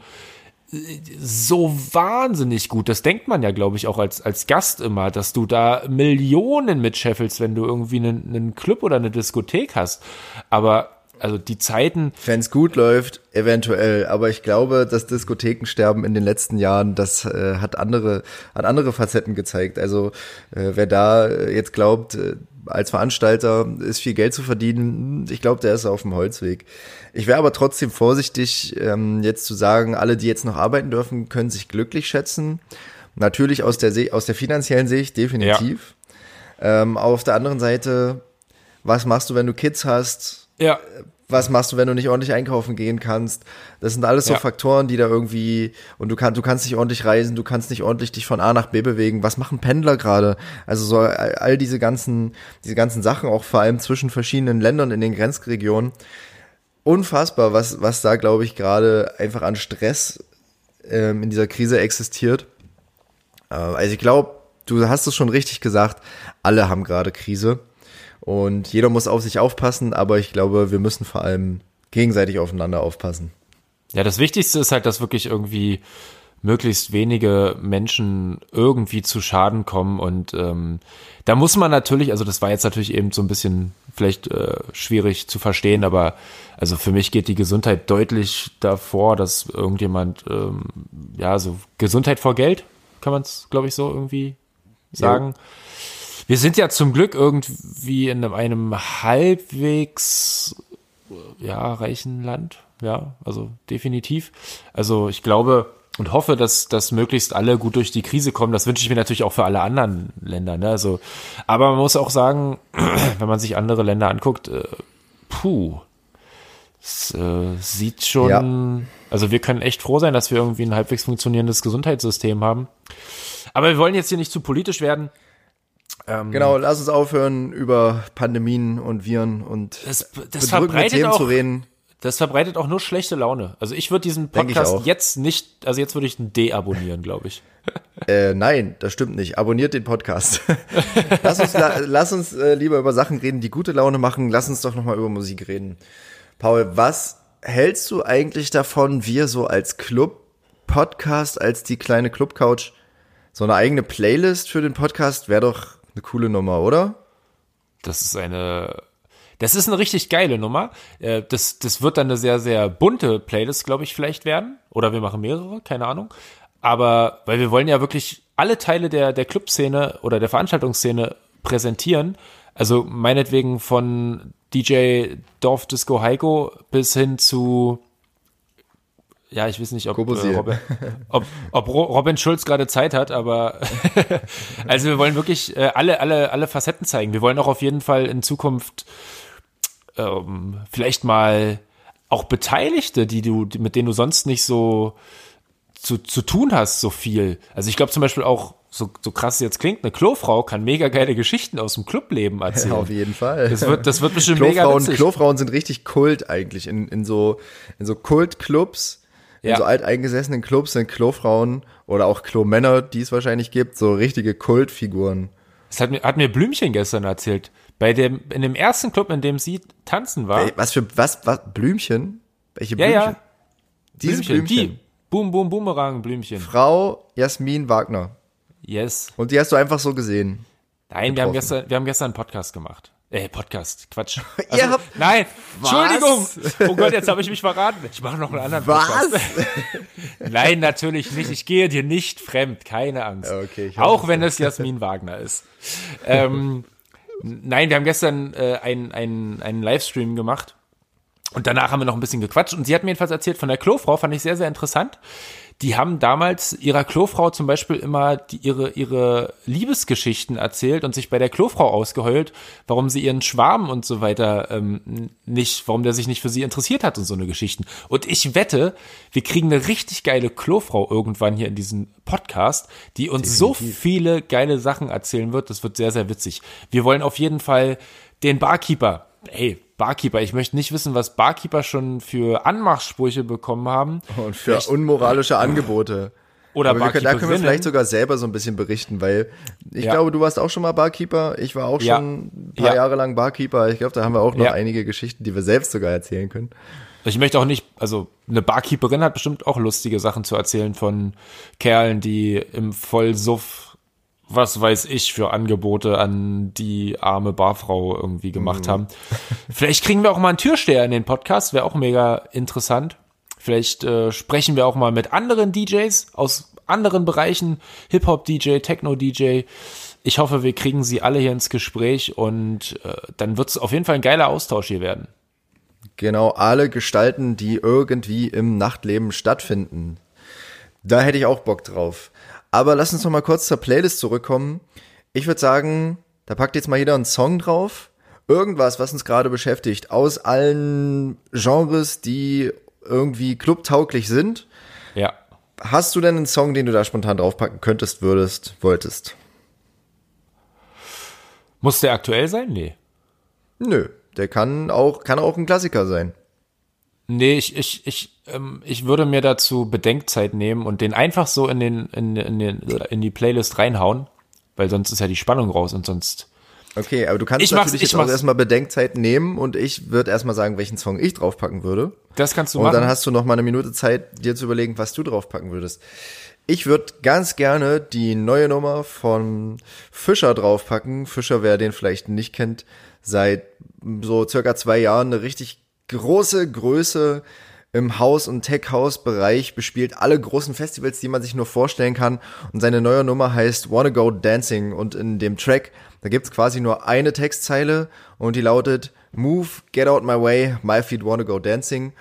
äh, so wahnsinnig gut. Das denkt man ja, glaube ich, auch als, als Gast immer, dass du da Millionen mitscheffelst, wenn du irgendwie einen, einen Club oder eine Diskothek hast. Aber also die Zeiten, Wenn es gut läuft, eventuell. Aber ich glaube, das Diskothekensterben in den letzten Jahren, das äh, hat andere, hat andere Facetten gezeigt. Also äh, wer da äh, jetzt glaubt, äh, als Veranstalter ist viel Geld zu verdienen, ich glaube, der ist auf dem Holzweg. Ich wäre aber trotzdem vorsichtig, ähm, jetzt zu sagen, alle, die jetzt noch arbeiten dürfen, können sich glücklich schätzen. Natürlich aus der, Se aus der finanziellen Sicht, definitiv. Ähm, auf der anderen Seite, was machst du, wenn du Kids hast? ja, was machst du, wenn du nicht ordentlich einkaufen gehen kannst? Das sind alles so Ja. Faktoren, die da irgendwie und du kannst du kannst nicht ordentlich reisen, du kannst nicht ordentlich dich von A nach B bewegen. Was machen Pendler gerade? Also so all, diese ganzen diese ganzen Sachen auch vor allem zwischen verschiedenen Ländern in den Grenzregionen. Unfassbar, was was da glaube ich gerade einfach an Stress ähm, in dieser Krise existiert. Äh, also ich glaube, du hast es schon richtig gesagt, alle haben gerade Krise. Und jeder muss auf sich aufpassen, aber ich glaube, wir müssen vor allem gegenseitig aufeinander aufpassen. Ja, das Wichtigste ist halt, dass wirklich irgendwie möglichst wenige Menschen irgendwie zu Schaden kommen und ähm, da muss man natürlich, also das war jetzt natürlich eben so ein bisschen vielleicht äh, schwierig zu verstehen, aber also für mich geht die Gesundheit deutlich davor, dass irgendjemand, ähm, ja, so Gesundheit vor Geld, kann man es, glaube ich, so irgendwie sagen. Wir sind ja zum Glück irgendwie in einem, einem halbwegs ja, reichen Land. Ja, also definitiv. Also ich glaube und hoffe, dass, dass möglichst alle gut durch die Krise kommen. Das wünsche ich mir natürlich auch für alle anderen Länder. Ne? Also, aber man muss auch sagen, wenn man sich andere Länder anguckt, äh, puh, es äh, sieht schon, Ja. also wir können echt froh sein, dass wir irgendwie ein halbwegs funktionierendes Gesundheitssystem haben. Aber wir wollen jetzt hier nicht zu politisch werden. Genau, lass uns aufhören, über Pandemien und Viren und Das, das verbreitet Themen auch, zu reden. Das verbreitet auch nur schlechte Laune. Also ich würde diesen Podcast jetzt nicht, also jetzt würde ich ihn deabonnieren, glaube ich. Äh, nein, das stimmt nicht. Abonniert den Podcast. lass uns, la, lass uns äh, lieber über Sachen reden, die gute Laune machen. Lass uns doch nochmal über Musik reden. Paul, was hältst du eigentlich davon, wir so als Club-Podcast, als die kleine Club-Couch, so eine eigene Playlist für den Podcast wäre doch eine coole Nummer, oder? Das ist eine, das ist eine richtig geile Nummer. Äh, Das, das wird dann eine sehr, sehr bunte Playlist, glaube ich, vielleicht werden. Oder wir machen mehrere, keine Ahnung. Aber, weil wir wollen ja wirklich alle Teile der, der Clubszene oder der Veranstaltungsszene präsentieren. Also meinetwegen von DJ Dorf Disco Heiko bis hin zu ja, ich weiß nicht, ob, äh. Robin, ob, ob Ro- Robin Schulz gerade Zeit hat, aber also wir wollen wirklich äh, alle, alle, alle Facetten zeigen. Wir wollen auch auf jeden Fall in Zukunft ähm, vielleicht mal auch Beteiligte, die du, die, mit denen du sonst nicht so zu, zu tun hast, so viel. Also ich glaube zum Beispiel auch, so, so krass es jetzt klingt, eine Klofrau kann mega geile Geschichten aus dem Clubleben erzählen. auf jeden Fall. Das wird, das wird bestimmt mega Klofrauen, witzig. Klofrauen sind richtig Kult eigentlich. In, in so, in so Kultclubs, in Ja. so alteingesessenen Clubs sind Klofrauen oder auch Klomänner, die es wahrscheinlich gibt, so richtige Kultfiguren. Das hat mir, hat mir Blümchen gestern erzählt. Bei dem, in dem ersten Club, in dem sie tanzen war. Was für, was, was, Blümchen? Welche ja, Blümchen? ja. Diese Blümchen. Die. Boom, boom, boomerang, Blümchen. Frau Jasmin Wagner. Yes. Und die hast du einfach so gesehen. Nein, wir haben, getroffen. gestern, wir haben gestern einen Podcast gemacht. Äh, Podcast, Quatsch. Also, habt- nein, Was? Entschuldigung. Oh Gott, jetzt habe ich mich verraten. Ich mache noch einen anderen Podcast. Was? Nein, natürlich nicht. Ich gehe dir nicht fremd, keine Angst. Okay, Auch wenn es Jasmin Wagner ist. Ähm, nein, wir haben gestern äh, einen, einen, einen Livestream gemacht und danach haben wir noch ein bisschen gequatscht und sie hat mir jedenfalls erzählt von der Klofrau, fand ich sehr, sehr interessant. Die haben damals ihrer Klofrau zum Beispiel immer die, ihre, ihre Liebesgeschichten erzählt und sich bei der Klofrau ausgeheult, warum sie ihren Schwarm und so weiter ähm, nicht, warum der sich nicht für sie interessiert hat und so eine Geschichten. Und ich wette, wir kriegen eine richtig geile Klofrau irgendwann hier in diesem Podcast, die uns so viele geile Sachen erzählen wird. Das wird sehr, sehr witzig. Wir wollen auf jeden Fall den Barkeeper, hey, Barkeeper, ich möchte nicht wissen, was Barkeeper schon für Anmachsprüche bekommen haben. Und für unmoralische Angebote. Oder Aber wir können, da können wir vielleicht sogar selber so ein bisschen berichten, weil ich Ja. glaube, du warst auch schon mal Barkeeper. Ich war auch Ja. schon ein paar Ja. Jahre lang Barkeeper. Ich glaube, da haben wir auch noch einige Geschichten, die wir selbst sogar erzählen können. Ich möchte auch nicht, also eine Barkeeperin hat bestimmt auch lustige Sachen zu erzählen von Kerlen, die im Vollsuff, was weiß ich, für Angebote an die arme Barfrau irgendwie gemacht haben. Vielleicht kriegen wir auch mal einen Türsteher in den Podcast, wäre auch mega interessant. Vielleicht äh, sprechen wir auch mal mit anderen DJs aus anderen Bereichen, Hip-Hop-DJ, Techno-DJ. Ich hoffe, wir kriegen sie alle hier ins Gespräch und äh, dann wird es auf jeden Fall ein geiler Austausch hier werden. Genau, alle Gestalten, die irgendwie im Nachtleben stattfinden. Da hätte ich auch Bock drauf. Aber lass uns noch mal kurz zur Playlist zurückkommen. Ich würde sagen, da packt jetzt mal jeder einen Song drauf. Irgendwas, was uns gerade beschäftigt, aus allen Genres, die irgendwie clubtauglich sind. Ja. Hast du denn einen Song, den du da spontan draufpacken könntest, würdest, wolltest? Muss der aktuell sein? Nee. Nö, der kann auch, kann auch ein Klassiker sein. Nee, ich, ich, ich, ähm, ich würde mir dazu Bedenkzeit nehmen und den einfach so in den, in, in, den, in die Playlist reinhauen, weil sonst ist ja die Spannung raus und sonst. Okay, aber du kannst Ich natürlich ich jetzt auch erstmal Bedenkzeit nehmen und ich würde erstmal sagen, welchen Song ich draufpacken würde. Das kannst du Und machen. dann hast du noch mal eine Minute Zeit, dir zu überlegen, was du draufpacken würdest. Ich würde ganz gerne die neue Nummer von Fischer draufpacken. Fischer, wer den vielleicht nicht kennt, seit so circa zwei Jahren eine richtig große Größe im House- und Tech-House-Bereich, bespielt alle großen Festivals, die man sich nur vorstellen kann. Und seine neue Nummer heißt Wanna Go Dancing. Und in dem Track, da gibt's quasi nur eine Textzeile und die lautet Move, get out my way, my feet wanna go dancing.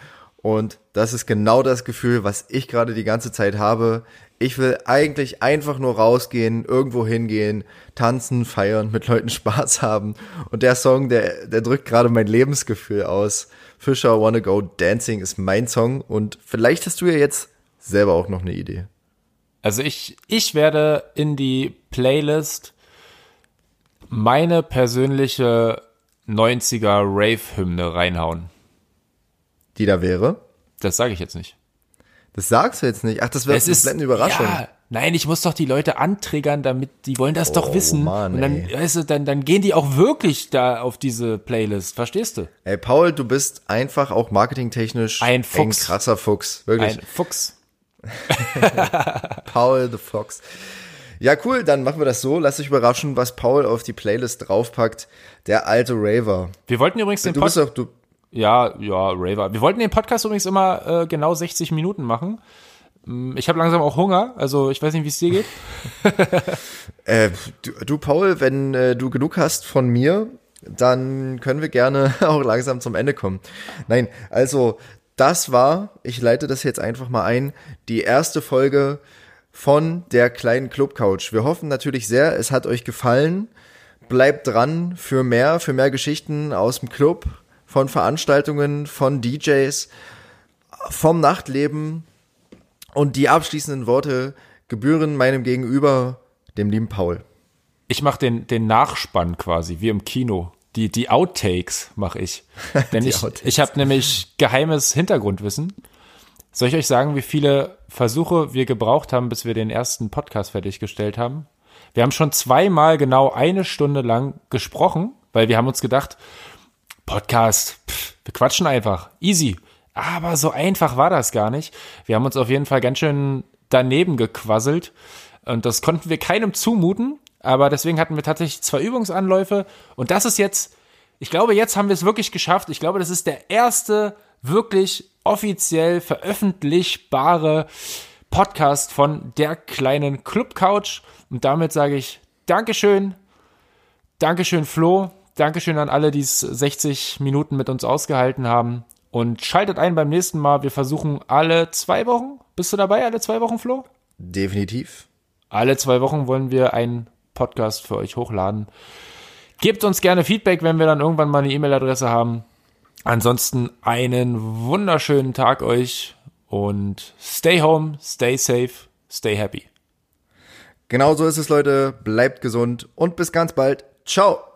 Und das ist genau das Gefühl, was ich gerade die ganze Zeit habe. Ich will eigentlich einfach nur rausgehen, irgendwo hingehen, tanzen, feiern, mit Leuten Spaß haben. Und der Song, der, der drückt gerade mein Lebensgefühl aus. Fischer Wanna Go Dancing ist mein Song. Und vielleicht hast du ja jetzt selber auch noch eine Idee. Also ich, ich werde in die Playlist meine persönliche 90er Rave-Hymne reinhauen. Die da wäre. Das sage ich jetzt nicht. Das sagst du jetzt nicht. Ach, das wäre Es ist eine Überraschung. Ja, nein, ich muss doch die Leute antriggern, damit die wollen das doch Oh, wissen. Mann, und dann, ey. weißt du, dann, dann gehen die auch wirklich da auf diese Playlist. Verstehst du? Ey, Paul, du bist einfach auch marketingtechnisch Ein Fuchs. krasser Fuchs. Wirklich. Ein Fuchs. Paul the Fox. Ja, cool, dann machen wir das so. Lass dich überraschen, was Paul auf die Playlist draufpackt. Der alte Raver. Wir wollten übrigens den Podcast. doch, Ja, ja, Raver. Wir wollten den Podcast übrigens immer äh, genau 60 Minuten machen. Mm, Ich habe langsam auch Hunger, also ich weiß nicht, wie es dir geht. äh, du, du, Paul, wenn äh, du genug hast von mir, dann können wir gerne auch langsam zum Ende kommen. Nein, also das war, ich leite das jetzt einfach mal ein, die erste Folge von der kleinen Club Couch. Wir hoffen natürlich sehr, es hat euch gefallen. Bleibt dran für mehr, für mehr Geschichten aus dem Club, von Veranstaltungen, von DJs, vom Nachtleben. Und die abschließenden Worte gebühren meinem Gegenüber, dem lieben Paul. Ich mache den, den Nachspann quasi, wie im Kino. Die, die Outtakes mache ich. Denn ich, Outtakes. ich habe nämlich geheimes Hintergrundwissen. Soll ich euch sagen, wie viele Versuche wir gebraucht haben, bis wir den ersten Podcast fertiggestellt haben? Wir haben schon zweimal genau eine Stunde lang gesprochen, weil wir haben uns gedacht, Podcast, pff, wir quatschen einfach, easy. Aber so einfach war das gar nicht. Wir haben uns auf jeden Fall ganz schön daneben gequasselt und das konnten wir keinem zumuten. Aber deswegen hatten wir tatsächlich zwei Übungsanläufe und das ist jetzt, ich glaube, jetzt haben wir es wirklich geschafft. Ich glaube, das ist der erste wirklich offiziell veröffentlichbare Podcast von der kleinen Club Couch. Und damit sage ich Dankeschön, Dankeschön Flo, Dankeschön an alle, die es 60 Minuten mit uns ausgehalten haben. Und schaltet ein beim nächsten Mal. Wir versuchen alle zwei Wochen. Bist du dabei, alle zwei Wochen, Flo? Definitiv. Alle zwei Wochen wollen wir einen Podcast für euch hochladen. Gebt uns gerne Feedback, wenn wir dann irgendwann mal eine E-Mail-Adresse haben. Ansonsten einen wunderschönen Tag euch und stay home, stay safe, stay happy. Genau so ist es, Leute. Bleibt gesund und bis ganz bald. Ciao.